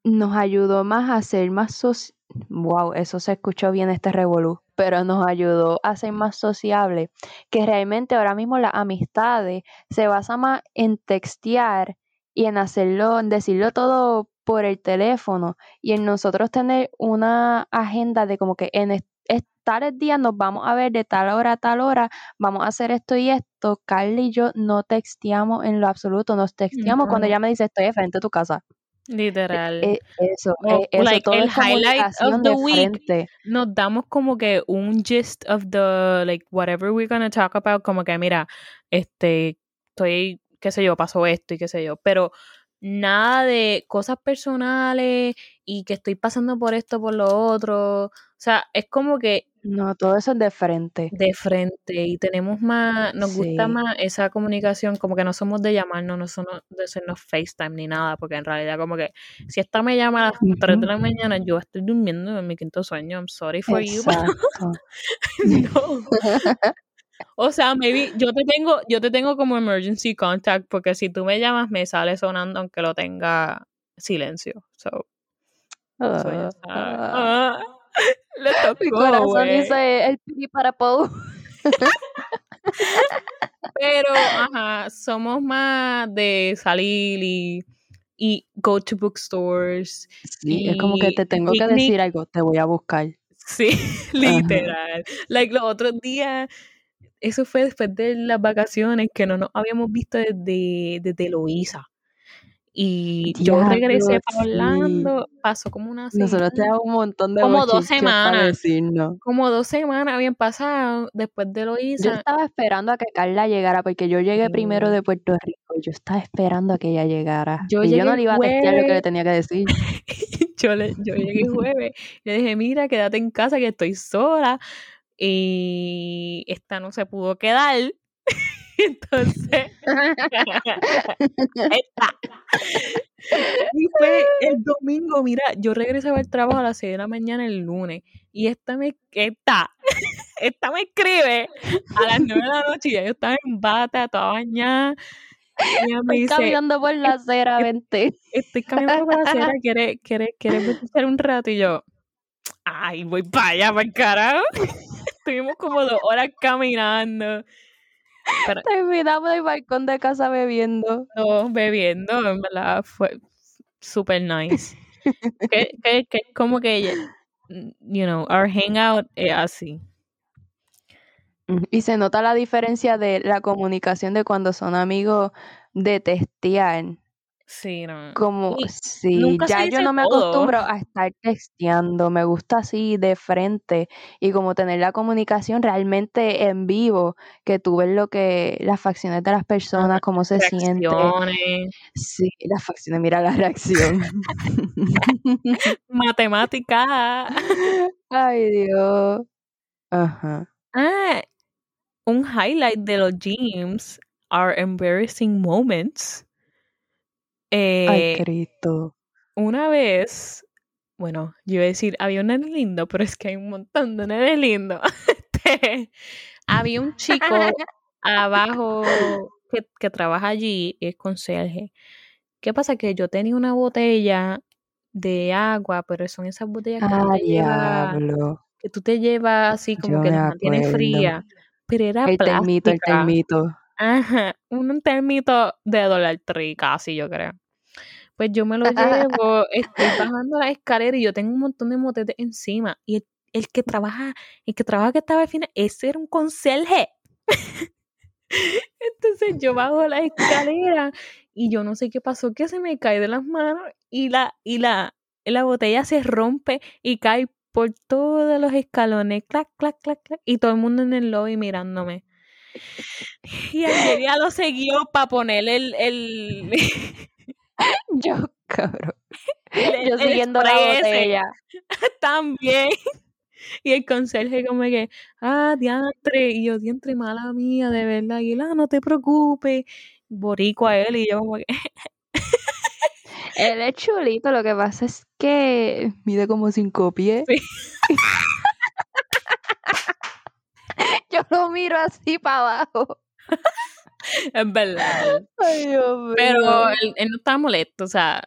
nos ayudó más a ser más soci wow, eso se escuchó bien este revolú, pero nos ayudó a ser más sociable, que realmente ahora mismo las amistades se basan más en textear y en hacerlo, en decirlo todo por el teléfono y en nosotros tener una agenda de como que en tales días nos vamos a ver de tal hora a tal hora, vamos a hacer esto y esto. Carly y yo no texteamos en lo absoluto, nos texteamos cuando ella me dice estoy de frente a tu casa. Literal. E, eso, e, eso like todo el es highlight of the week. frente. Nos damos como que un gist of the, like, whatever we're gonna talk about, como que, mira, este, estoy, qué sé yo, pasó esto y qué sé yo, pero nada de cosas personales y que estoy pasando por esto, por lo otro. O sea, es como que No, todo eso es de frente. de frente y tenemos más, nos gusta más esa comunicación, como que no somos de llamarnos, no somos de hacernos FaceTime ni nada, porque en realidad como que si esta me llama a las 3 de la mañana, yo estoy durmiendo en mi quinto sueño, I'm sorry for you, no. O sea, maybe yo te tengo, yo te tengo como emergency contact, porque si tú me llamas me sale sonando aunque lo tenga silencio. So, so ya sabes. Ah, Ah, le mi corazón dice el piri para pou. Pero, ajá, somos más de salir y, y go to bookstores. Sí, es como que te tengo que decir algo, te voy a buscar. Sí, Ajá. literal. Like los otros días, eso fue después de las vacaciones que no nos habíamos visto desde, desde Loíza. Y yo regresé para sí. Orlando, pasó como una Nosotros semana, tenemos un montón de como dos semanas, como dos semanas habían pasado después de Yo Loíza. estaba esperando a que Carla llegara porque yo llegué primero de Puerto Rico. Yo estaba esperando a que ella llegara. Yo Y yo no le iba a testear lo que le tenía que decir. yo, le, yo llegué jueves, le dije, mira, quédate en casa que estoy sola. Y esta no se pudo quedar. Entonces, esta. Y fue el domingo, mira, yo regresaba al trabajo a las 6 de la mañana el lunes. Y esta me, esta, esta me escribe a las 9 de la noche y ya yo estaba en bata, toda bañada. Ella me Estoy dice, caminando por la acera, vente. estoy caminando por la acera, ¿quieres, quieres, quieres un rato? Y yo, ay, voy para allá, para el carajo. Estuvimos como dos horas caminando. Pero Terminamos el balcón de casa bebiendo. todos bebiendo, en verdad, fue super nice. que, que, que como que, you know, our hangout es así. Y se nota la diferencia de la comunicación de cuando son amigos de testear. Sí, no. Como, Y sí, ya yo no me todo. acostumbro a estar texteando, me gusta así de frente y como tener la comunicación realmente en vivo, que tú ves lo que, las facciones de las personas, cómo se siente. Reacciones, Sí, las facciones, mira la reacción. matemática. Ay, Dios. Ajá. Ah, un highlight de los gyms are embarrassing moments. Ay, Eh, Cristo. una vez, bueno, yo iba a decir, había un nene lindo, pero es que hay un montón de nenes lindos. Este, había un chico abajo que, que trabaja allí, es conserje. ¿Qué pasa? Que yo tenía una botella de agua, pero son esas botellas que tú Ah, te llevas, diablo. que tú te llevas así como Yo que me las mantiene acuerdo. fría, pero era El termito, el plástica. termito. Ajá, un termito de Dollar Tree casi, yo creo. Pues yo me lo llevo, estoy bajando la escalera y yo tengo un montón de motetes encima. Y el, el que trabaja, el que trabaja que estaba al final, ese era un conserje. Entonces yo bajo la escalera y yo no sé qué pasó, que se me cae de las manos y la, y la, la botella se rompe y cae por todos los escalones, clac, clac, clac, clac, y todo el mundo en el lobby mirándome. Y Angelia lo siguió para poner el, el, Yo, cabrón. el- Yo el siguiendo la botella. también. Y el conserje como que, ah, diantre, y yo, diantre, mala mía, de verdad, y él, ah, no te preocupes, boricua él, y yo como que, Él es chulito, lo que pasa es que mide como cinco pies. Sí. Yo lo miro así para abajo. es verdad. Ay, Dios mío. Pero él, él no estaba molesto, o sea,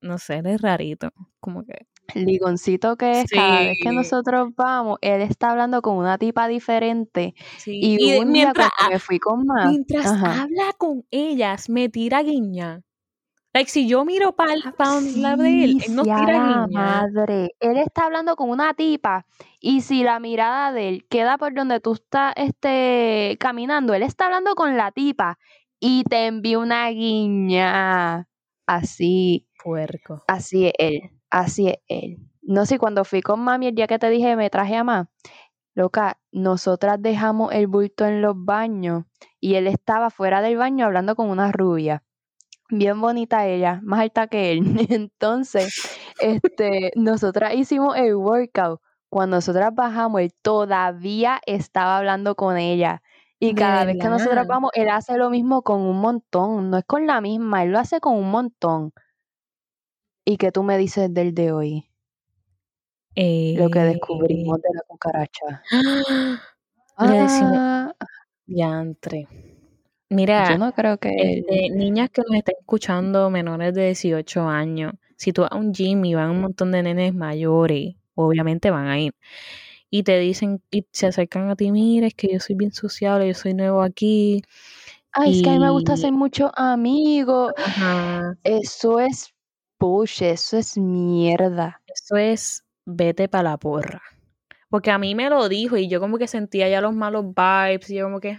no sé, él es rarito, como que... Ligoncito que es, cada vez que nosotros vamos, él está hablando con una tipa diferente. Y, un mientras, día me fui con más. Mientras habla con ellas, me tira guiña. Like, si yo miro para el lado de él, él no tira madre. Él está hablando con una tipa y si la mirada de él queda por donde tú estás este, caminando, él está hablando con la tipa y te envía una guiña. Así. Puerco. Así es él. Así es él. No sé, cuando fui con mami el día que te dije me traje a más. Loca, nosotras dejamos el bulto en los baños y él estaba fuera del baño hablando con una rubia bien bonita ella, más alta que él. Entonces, este, nosotras hicimos el workout. Cuando nosotras bajamos, él todavía estaba hablando con ella. Y cada vez que nosotras vamos, él hace lo mismo con un montón. No es con la misma, él lo hace con un montón. ¿Y qué tú me dices del de hoy? lo que descubrimos de la cucaracha. ah. Mira, yo no creo que este, niñas que nos estén escuchando menores de 18 años, si tú vas a un gym y van un montón de nenes mayores, obviamente van a ir y te dicen y se acercan a ti, mira, es que yo soy bien sociable, yo soy nuevo aquí. Ay, es que a mí me gusta hacer muchos amigos. Eso es push, eso es mierda. Eso es vete para la porra. Porque a mí me lo dijo y yo como que sentía ya los malos vibes y yo como que,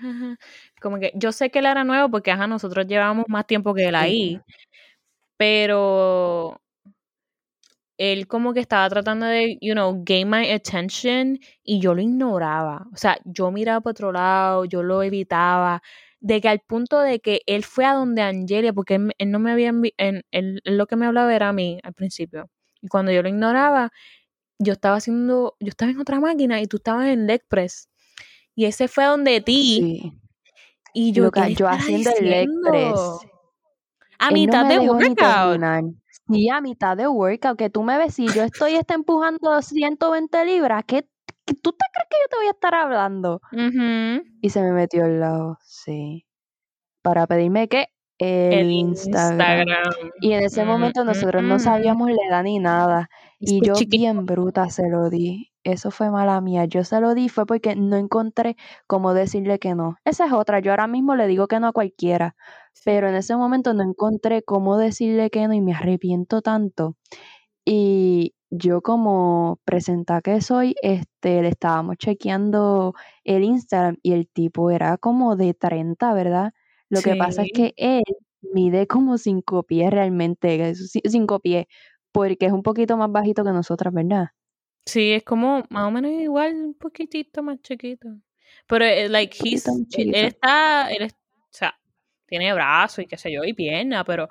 como que yo sé que él era nuevo porque, ajá, nosotros llevábamos más tiempo que él ahí, pero él como que estaba tratando de, you know, gain my attention y yo lo ignoraba. O sea, yo miraba para otro lado, yo lo evitaba, de que al punto de que él fue a donde Angelia, porque él, no me había, él, él, lo que me hablaba era a mí al principio. Y cuando yo lo ignoraba, yo estaba haciendo, yo estaba en otra máquina y tú estabas en leg press. Y ese fue donde ti. Y yo, yo haciendo el leg press. A mitad de workout. Sí, a mitad de workout, que tú me ves, si yo estoy está empujando 120 libras, ¿qué, tú te crees que yo te voy a estar hablando? Y se me metió al lado, sí. Para pedirme que el, Instagram. Y en ese momento nosotros no sabíamos la edad ni nada. Y yo bien bruta se lo di. Eso fue mala mía. Yo se lo di fue porque no encontré cómo decirle que no. Esa es otra. Yo ahora mismo le digo que no a cualquiera. Pero en ese momento no encontré cómo decirle que no y me arrepiento tanto. Y yo como presenta que soy, este, le estábamos chequeando el Instagram y el tipo era como de 30, ¿verdad? Lo que pasa es que él mide como cinco pies realmente, cinco pies, porque es un poquito más bajito que nosotras, ¿verdad? Sí, es como más o menos igual, un poquitito más chiquito. Pero, eh, like, he's, él está, él es, o sea, tiene brazo y qué sé yo, y pierna, pero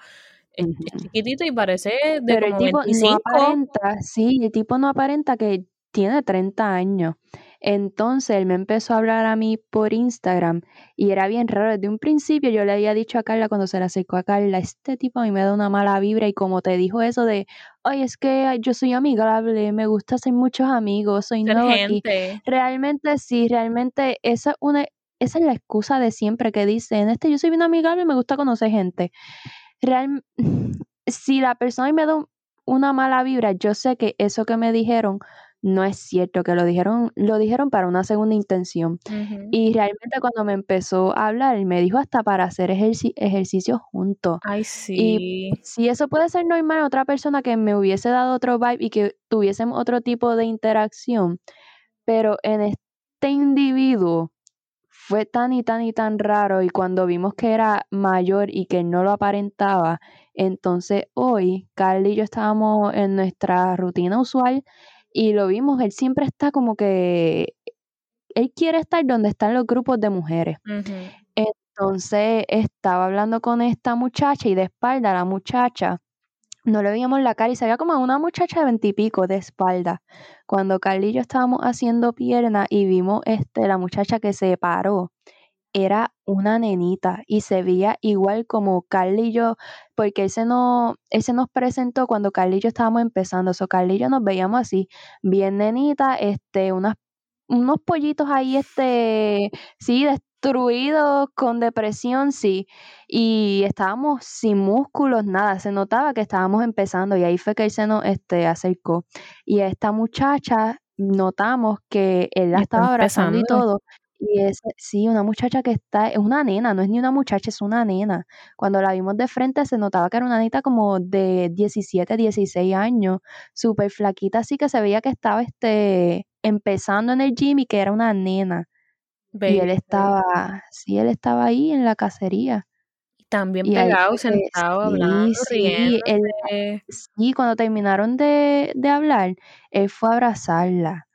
es, chiquitito y parece de pero el tipo no aparenta, sí, el tipo no aparenta que tiene 30 años. Entonces él me empezó a hablar a mí por Instagram y era bien raro. Desde un principio yo le había dicho a Carla cuando se le acercó a Carla, este tipo a mí me da una mala vibra y como te dijo eso de, ay, es que yo soy amigable, me gusta hacer muchos amigos, soy nueva Realmente sí, realmente esa, una, esa es la excusa de siempre que dicen, este yo soy bien amigable y me gusta conocer gente. Real, si la persona me da una mala vibra, yo sé que eso que me dijeron no es cierto, que lo dijeron, lo dijeron para una segunda intención. Y realmente cuando me empezó a hablar, me dijo hasta para hacer ejerci ejercicio juntos. Ay, sí. Y si eso puede ser normal, otra persona que me hubiese dado otro vibe y que tuviésemos otro tipo de interacción, pero en este individuo fue tan y tan y tan raro y cuando vimos que era mayor y que no lo aparentaba, entonces hoy Carly y yo estábamos en nuestra rutina usual y lo vimos, él siempre está como que, él quiere estar donde están los grupos de mujeres. Entonces estaba hablando con esta muchacha y de espalda la muchacha, no le veíamos la cara y se veía como una muchacha de veintipico de espalda. Cuando Carly y yo estábamos haciendo pierna y vimos este, la muchacha que se paró, era una nenita y se veía igual como Carly y yo, porque él se, nos, nos presentó cuando Carly y yo estábamos empezando, so Carly y yo nos veíamos así, bien nenita, este, unas, unos pollitos ahí, este, sí, destruidos, con depresión, sí. Y estábamos sin músculos, nada. Se notaba que estábamos empezando y ahí fue que él se nos este, acercó. Y a esta muchacha notamos que él la estaba abrazando y todo. Y es, sí, una muchacha que está, es una nena, no es ni una muchacha, es una nena. Cuando la vimos de frente se notaba que era una neta como de 17, 16 años, súper flaquita, así que se veía que estaba este, empezando en el gym y que era una nena. Y él estaba, sí, él estaba ahí en la cacería. También Y ahí pegado, que, sentado, hablando, sí, sí, él, sí, cuando terminaron de, de hablar, él fue a abrazarla.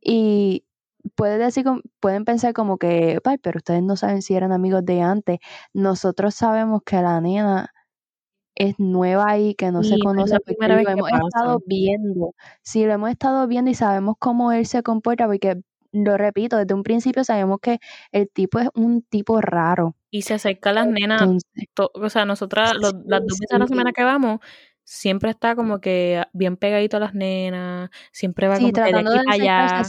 Y puede decir, pueden pensar como que, ay, pero ustedes no saben si eran amigos de antes. Nosotros sabemos que la nena es nueva ahí, que no se conoce, primera lo hemos pasa. estado viendo. Sí, lo hemos estado viendo y sabemos cómo él se comporta, porque lo repito, desde un principio sabemos que el tipo es un tipo raro. Y se acerca a las nenas, Entonces, to- o sea, nosotras, los- las dos veces a la semana que vamos, siempre está como que bien pegadito a las nenas, siempre va Sí, como que de tratando aquí de para allá.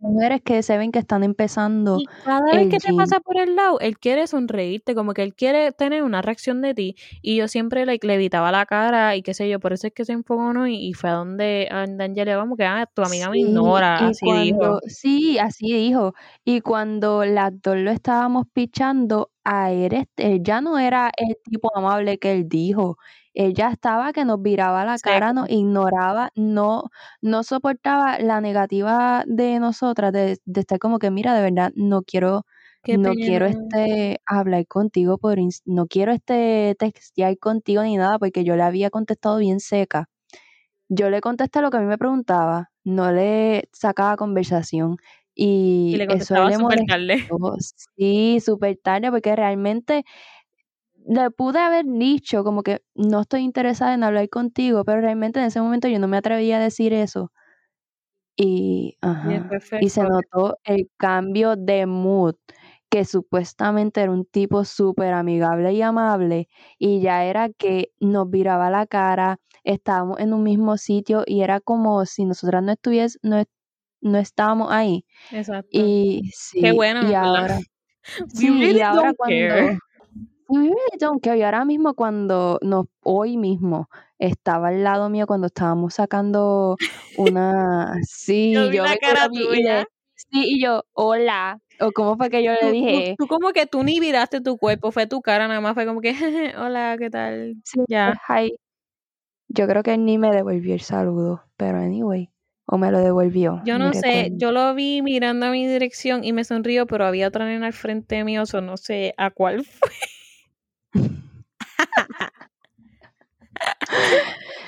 Mujeres que se ven que están empezando Y cada vez que te pasa por el lado, él quiere sonreírte, como que él quiere tener una reacción de ti. Y yo siempre like, le evitaba la cara y qué sé yo, por eso es que se enfocó ¿no? y, y fue a donde, a Angela, como que, ah, tu amiga me ignora, así dijo. sí, así dijo. Y cuando las dos lo estábamos pichando, a él, él ya no era el tipo amable que él dijo. Él ya estaba que nos viraba la cara, nos ignoraba, no, no soportaba la negativa de nosotras, de, de estar como que, mira, de verdad, no quiero, Qué no quiero este hablar contigo por no quiero este textear contigo ni nada, porque yo le había contestado bien seca. Yo le contesté lo que a mí me preguntaba, no le sacaba conversación. Y Y le eso contestaba súper tarde. Sí, súper tarde, porque realmente le pude haber dicho como que no estoy interesada en hablar contigo, pero realmente en ese momento yo no me atrevía a decir eso. Y, Y ajá, se notó el cambio de mood, que supuestamente era un tipo súper amigable y amable, y ya era que nos viraba la cara, estábamos en un mismo sitio y era como si nosotras no estuvies, no, es- no estábamos ahí. Exacto. Y Qué bueno, y ahora, We sí, really y ahora cuando, care. We really don't care, y ahora mismo cuando, no, hoy mismo, estaba al lado mío cuando estábamos sacando una, Yo sí, vi yo la vengo cara y tuya. le, sí, y yo, hola, o cómo fue que yo le tú, dije, tú como que tú ni viraste tu cuerpo, fue tu cara nada más, fue como que, hola, ¿qué tal? sí, Ya. hi. Yo creo que ni me devolvió el saludo, pero anyway, o me lo devolvió, Yo no sé, recuerdo. yo lo vi mirando a mi dirección y me sonrió, pero había otra nena al frente mío, o no sé a cuál fue.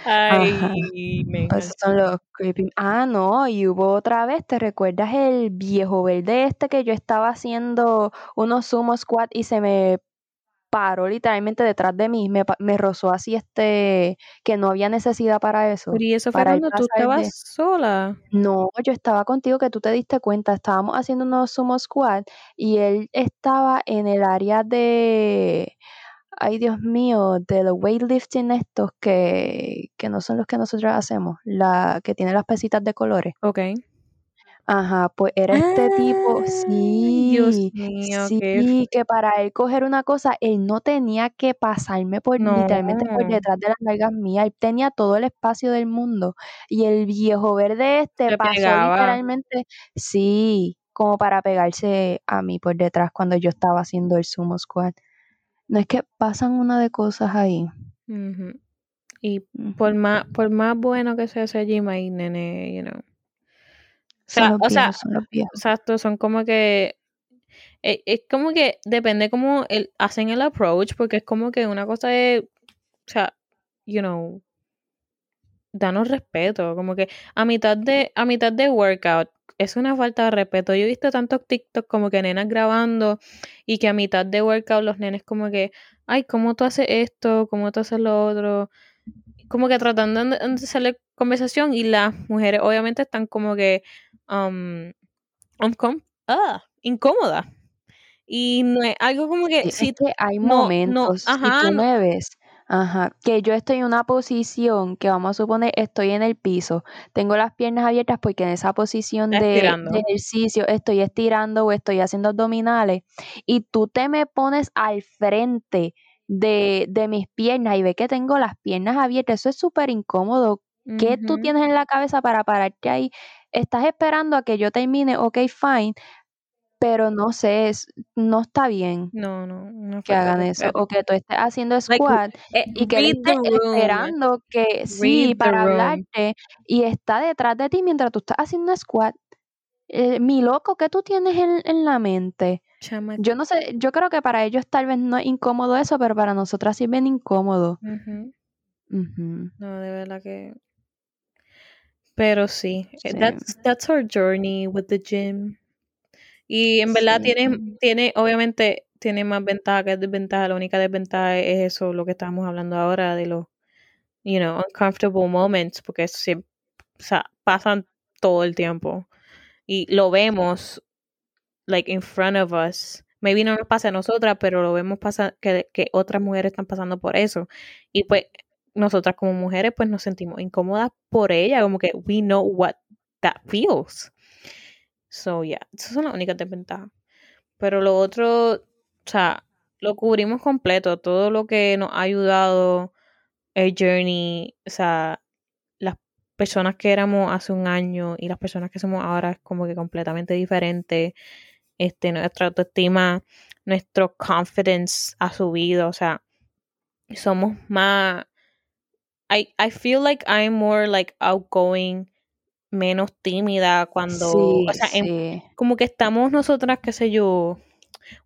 Ay, me Esos son los creepy. Ah, no, y hubo otra vez, ¿te recuerdas el viejo verde este que yo estaba haciendo unos sumo squat y se me paró literalmente detrás de mí, me, me rozó así este, que no había necesidad para eso, Pero y eso fue cuando tú de... estabas sola. No, yo estaba contigo que tú te diste cuenta, estábamos haciendo unos sumo squat y él estaba en el área de, ay Dios mío, de los weightlifting estos que, que no son los que nosotros hacemos, la que tiene las pesitas de colores. Ok. Ajá, pues era este tipo, Ay, Dios sí, mío, qué sí, que para él coger una cosa, él no tenía que pasarme por, literalmente por detrás de las nalgas mías, él tenía todo el espacio del mundo. Y el viejo verde este te pasó pegaba. literalmente, sí, como para pegarse a mí por detrás cuando yo estaba haciendo el sumo squat. No es que pasan una de cosas ahí. Y por más, por más bueno que sea ese gym ahí, nene, you know. O sea, o sea, exacto, son como que eh, es como que depende cómo el, hacen el approach, porque es como que una cosa de, o sea, you know, danos respeto, como que a mitad de, a mitad de workout, es una falta de respeto. Yo he visto tantos TikTok como que nenas grabando y que a mitad de workout los nenes como que, ay, ¿cómo tú haces esto? ¿Cómo tú haces lo otro? Como que tratando de hacerle conversación y las mujeres obviamente están como que um, uncom- ah, incómodas. Y no es algo como que Sí, si es que hay no, no, momentos, si ajá, tú no, me ves, Ajá, que yo estoy en una posición que vamos a suponer estoy en el piso, tengo las piernas abiertas porque en esa posición de, ejercicio estoy estirando o estoy haciendo abdominales y tú te me pones al frente de, de mis piernas y ve que tengo las piernas abiertas, eso es súper incómodo. ¿Qué tú tienes en la cabeza para pararte ahí? Estás esperando a que yo termine, ok, fine, pero no sé, es- no está bien No, no, una que hagan eso. O que tú estés haciendo Like, squat eh, y que él read the esté room. esperando que Read sí, para room. hablarte y está detrás de ti mientras tú estás haciendo squat. Eh, mi loco, ¿qué tú tienes en, en la mente? Chama. Yo no sé, yo creo que para ellos tal vez no es incómodo eso, pero para nosotras sí es bien incómodo. Ujú. Ujú, No, de verdad que. Pero sí, eh, Sí, that's, that's our journey with the gym. Y en verdad sí. tiene, tiene, obviamente, tiene más ventaja que desventaja. La única desventaja es eso, lo que estábamos hablando ahora de los, you know, uncomfortable moments, porque eso siempre, o sea, pasan todo el tiempo. Y lo vemos, like, in front of us. Maybe no nos pasa a nosotras, pero lo vemos pasar, que, que otras mujeres están pasando por eso. Y pues, nosotras como mujeres, pues nos sentimos incómodas por ella, como que we know what that feels. So, yeah, esas son las únicas desventajas. Pero lo otro, o sea, lo cubrimos completo, todo lo que nos ha ayudado el journey, o sea, las personas que éramos hace un año y las personas que somos ahora es como que completamente diferente. Este, nuestra autoestima, nuestro confidence ha subido, o sea, somos más I, I feel like I'm more like outgoing, menos tímida cuando, Sí, o sea, en- como que estamos nosotras, qué sé yo,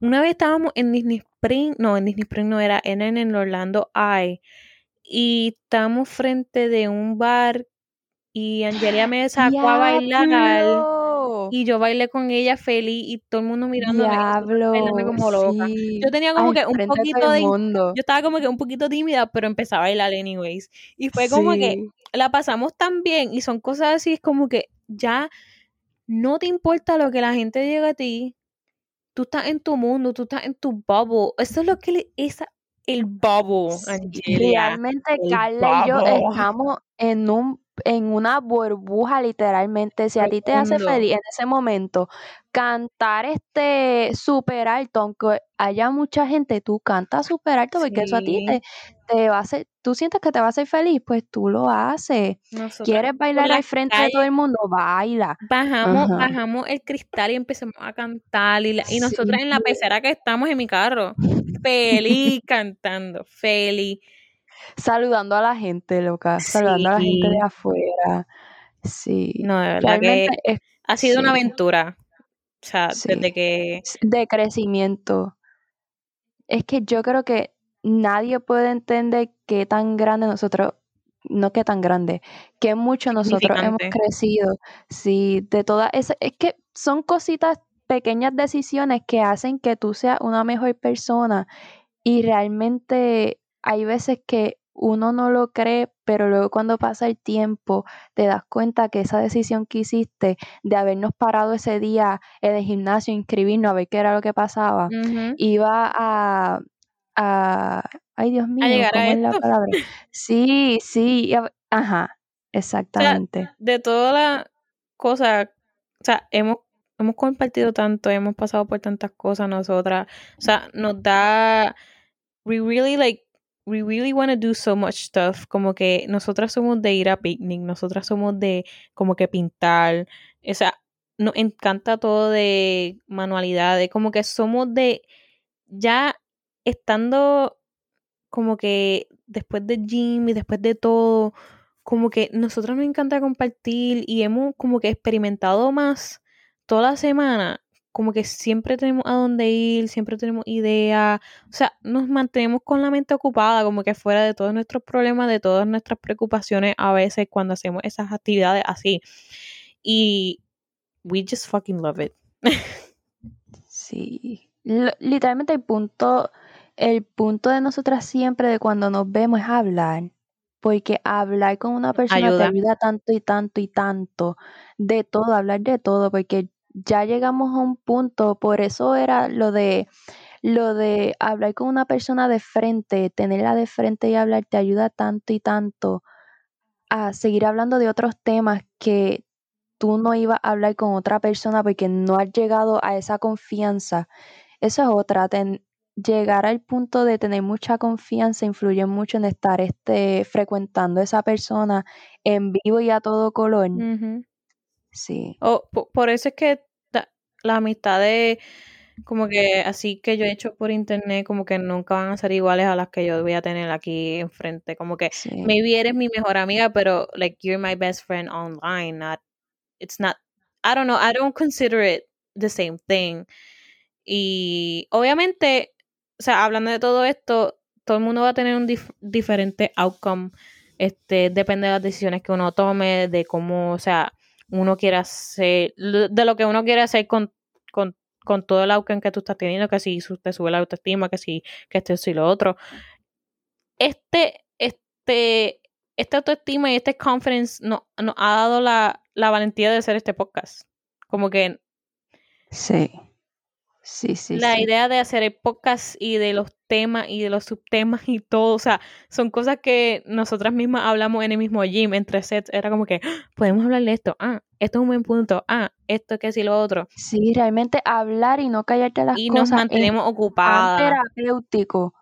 una vez estábamos en Disney Spring, no, en Disney Spring no era, era en el Orlando Eye, y estábamos frente de un bar y Angelia me sacó a bailar Y yo bailé con ella feliz y todo el mundo mirándome Diablo, como loca. sí. Yo tenía como que un poquito de mundo. yo estaba como que un poquito tímida, pero empecé a bailar anyways. Y fue como que la pasamos tan bien y son cosas así, es como que ya no te importa lo que la gente diga a ti. Tú estás en tu mundo, tú estás en tu bubble. Eso es lo que le es el Angelia. Realmente Carla y yo estamos en un en una burbuja literalmente. Si a ti te hace feliz en ese momento cantar este super alto, aunque haya mucha gente, tú cantas super alto porque eso a ti Sí. te, te va a hacer, tú sientes que te va a hacer feliz, pues tú lo haces. ¿Quieres bailar al frente de todo el mundo? Baila. bajamos, Ajá. bajamos el cristal y empezamos a cantar. Y, la- y nosotras en la Sí. pecera que estamos en mi carro, feliz cantando, feliz. Saludando a la gente, loca. Saludando a la gente de afuera. Sí. No, de verdad que es ha sido una aventura. O sea, Sí. desde que de crecimiento. Es que yo creo que nadie puede entender qué tan grande nosotros, no qué tan grande, qué mucho nosotros hemos crecido. Sí, de todas esas, es que son cositas, pequeñas decisiones que hacen que tú seas una mejor persona y realmente hay veces que uno no lo cree, pero luego cuando pasa el tiempo te das cuenta que esa decisión que hiciste de habernos parado ese día en el gimnasio, inscribirnos a ver qué era lo que pasaba, Ujú. iba a, a ay Dios mío, a ¿cómo es la palabra? Sí, sí, ajá, O sea, exactamente. de todas las cosas, o sea, hemos, hemos compartido tanto, hemos pasado por tantas cosas nosotras. O sea, nos da, we really like, we really want to do so much stuff. Como que nosotras somos de ir a picnic, nosotras somos de como que pintar. O sea, nos encanta todo de manualidades, como que somos de, ya estando como que después del gym y después de todo, como que nosotros nos encanta compartir y hemos como que experimentado más toda la semana, como que siempre tenemos a dónde ir, siempre tenemos ideas, o sea, nos mantenemos con la mente ocupada, como que fuera de todos nuestros problemas, de todas nuestras preocupaciones a veces cuando hacemos esas actividades así. Y we just fucking love it. Sí. L- literalmente el punto, el punto de nosotras siempre de cuando nos vemos es hablar. Porque hablar con una persona te Ayuda. ayuda tanto y tanto y tanto. De todo, hablar de todo. Porque ya llegamos a un punto, por eso era lo de lo de hablar con una persona de frente, tenerla de frente y hablar te ayuda tanto y tanto a seguir hablando de otros temas que tú no ibas a hablar con otra persona porque no has llegado a esa confianza. Eso es otra, llegar al punto de tener mucha confianza influye mucho en estar este, frecuentando a esa persona en vivo y a todo color. Sí. por eso es que la amistad de como que así que yo he hecho por internet como que nunca van a ser iguales a las que yo voy a tener aquí enfrente. Como que maybe eres mi mejor amiga pero like you're my best friend online not it's not I don't know I don't consider it the same thing. Y obviamente o sea hablando de todo esto todo el mundo va a tener un diferente outcome este depende de las decisiones que uno tome de cómo o sea uno quiere hacer de lo que uno quiere hacer con con con todo el outcome que tú estás teniendo, que si te sube la autoestima, que si que esto y lo otro. Este, este, esta autoestima y este confidence nos, ha dado la, la valentía de hacer este podcast. Como que... Sí. Sí, sí. La idea de hacer el podcast y de los temas y de los subtemas y todo, o sea, son cosas que nosotras mismas hablamos en el mismo gym, entre sets, era como que, ah, podemos hablar de esto, ah, esto es un buen punto, ah, esto que sí lo otro. Sí, realmente hablar y no callarte las cosas. Y nos mantenemos ocupadas. terapéutico.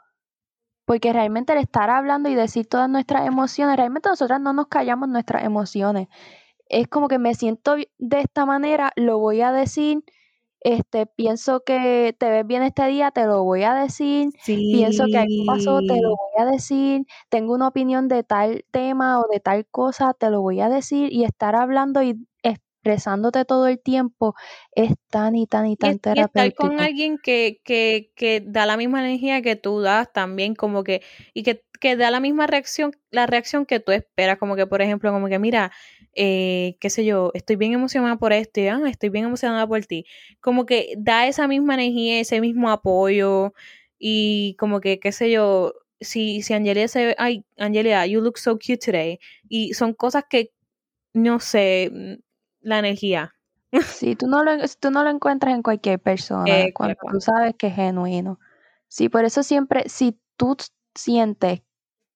Porque realmente el estar hablando y decir todas nuestras emociones, realmente nosotras no nos callamos nuestras emociones. Es como que me siento de esta manera, lo voy a decir este, pienso que te ves bien este día, te lo voy a decir, pienso que algo pasó, te lo voy a decir, tengo una opinión de tal tema o de tal cosa, te lo voy a decir. Y estar hablando y expresándote todo el tiempo es tan y tan y tan terapéutico. Y estar con alguien que, que, que da la misma energía que tú das también, como que, y que, que da la misma reacción, la reacción que tú esperas, como que, por ejemplo, como que, mira, eh, qué sé yo, estoy bien emocionada por esto, y, ah, estoy bien emocionada por ti. Como que da esa misma energía, ese mismo apoyo, y como que, qué sé yo, si, si Angelia se ve, ay, Angelia, you look so cute today, y son cosas que, no sé, la energía. Sí, tú no lo, tú no lo encuentras en cualquier persona cuando tú sabes que es genuino. Sí, por eso siempre, si tú sientes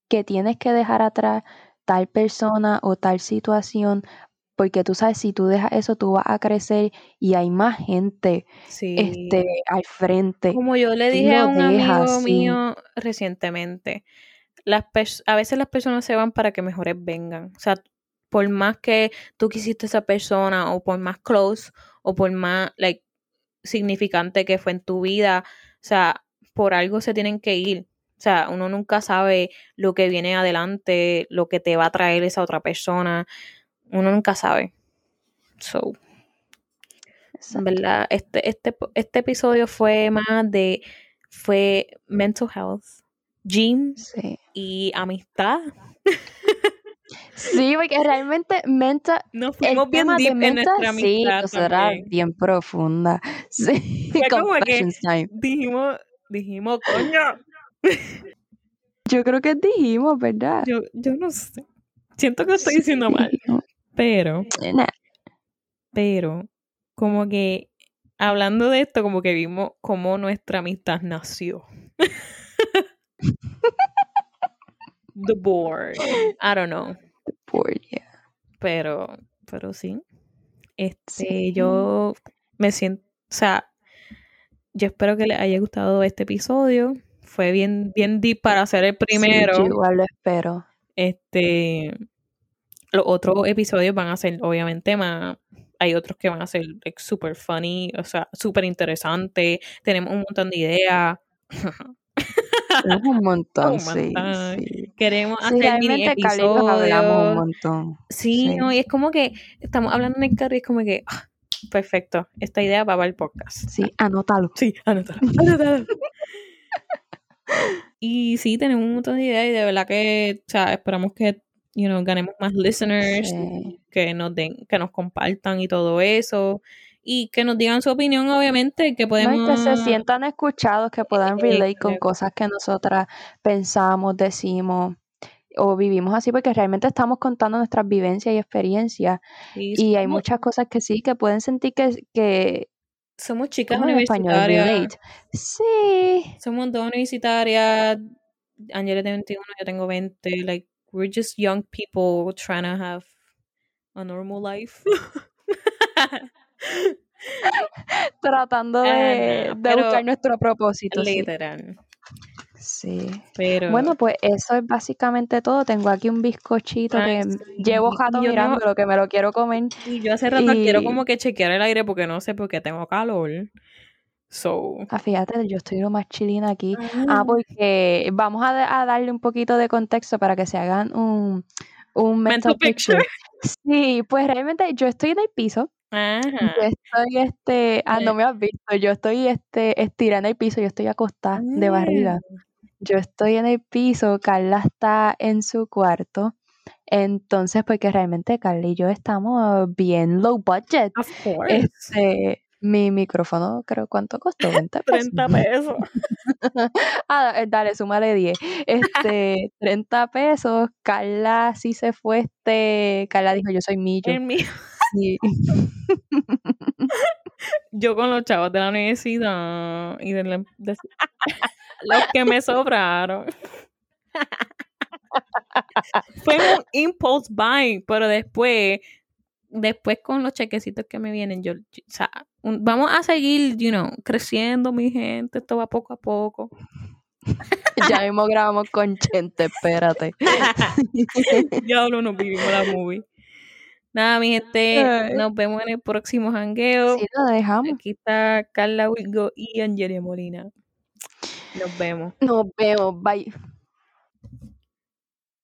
que tienes que dejar atrás tal persona o tal situación, porque tú sabes, si tú dejas eso, tú vas a crecer y hay más gente este, al frente. Como yo le dije a un amigo mío recientemente, las a veces las personas se van para que mejores vengan. O sea, por más que tú quisiste esa persona o por más close o por más like, significante que fue en tu vida, o sea, por algo se tienen que ir. O sea, uno nunca sabe lo que viene adelante, lo que te va a traer esa otra persona. Uno nunca sabe. So, en verdad, este, este, este episodio fue más de, fue mental health, gym y amistad. Sí, porque realmente Menta. Nos fuimos bien deep en nuestra amistad. Sí, era bien profunda. Sí, como que dijimos, dijimos, coño. Yo creo que dijimos, ¿verdad? Yo, yo no sé. Siento que estoy diciendo mal. Pero. Pero, como que hablando de esto, como que vimos cómo nuestra amistad nació. The board. I don't know. The board, yeah. Pero, pero sí. Este, yo me siento, o sea, yo espero que les haya gustado este episodio. Fue bien, bien deep para hacer el primero. Sí, igual lo espero. Este, los otros episodios van a ser, obviamente, más. Hay otros que van a ser like, super funny, o sea, súper interesante. Tenemos un montón de ideas. un montón, Sí, Queremos hacer mini episodios. hablamos un montón. Sí, no, y es como que estamos hablando en el carro y es como que, ah, perfecto, esta idea va para el podcast. Sí, anótalo. Sí, anótalo. anótalo. y sí, tenemos un montón de ideas y de verdad que, o sea, esperamos que you know, ganemos más listeners, que nos den, que nos compartan y todo eso. Y que nos digan su opinión, obviamente, que podemos... que se sientan escuchados, que puedan relate con cosas que nosotras pensamos, decimos o vivimos así porque realmente estamos contando nuestras vivencias y experiencias. Y hay muchas cosas que sí, que pueden sentir que, que somos chicas ¿Cómo en español? universitarias. Relate. Sí. Somos dos universitarias. Angela tiene 21, yo tengo 20. Like, we're just young people trying to have a normal life. Tratando de, Ah, de buscar nuestro propósito. Literal. Sí. Pero. Bueno, pues eso es básicamente todo. Tengo aquí un bizcochito Ay, que sí. llevo jato yo no- que me lo quiero comer. Y yo hace rato quiero como que chequear el aire porque no sé por qué tengo calor. So. Ah, fíjate, yo estoy lo más chilina aquí. Ah, Ah, porque vamos a, da- a darle un poquito de contexto para que se hagan un, un mental, Mental picture. Sí, pues realmente yo estoy en el piso. Ajá. Yo estoy, este, ah, no Bien. me has visto, yo estoy, este, estirada en el piso, yo estoy acostada de barriga. Yo estoy en el piso, Carla está en su cuarto. Entonces, porque realmente Carla y yo estamos bien low budget. Of course. Este, mi micrófono, creo, ¿cuánto costó? 20 pesos. 30 pesos. Ah, dale, súmale 10. Este, 30 pesos. Carla sí se fue, este, Carla dijo, yo soy millo. El mío. Y- Yo con los chavos de la universidad y de, la- de- los que me sobraron. Fue un impulse buying, pero después, después con los chequecitos que me vienen, yo, o sea, un- vamos a seguir, you know, creciendo, mi gente, esto va poco a poco. ya mismo grabamos con Chente, espérate. Diablo, nos vivimos la movie. Nada, mi gente, nos vemos en el próximo jangueo. Sí, lo dejamos. Aquí está Carla Wilgo y Angelia Molina. Nos vemos. Nos vemos, bye.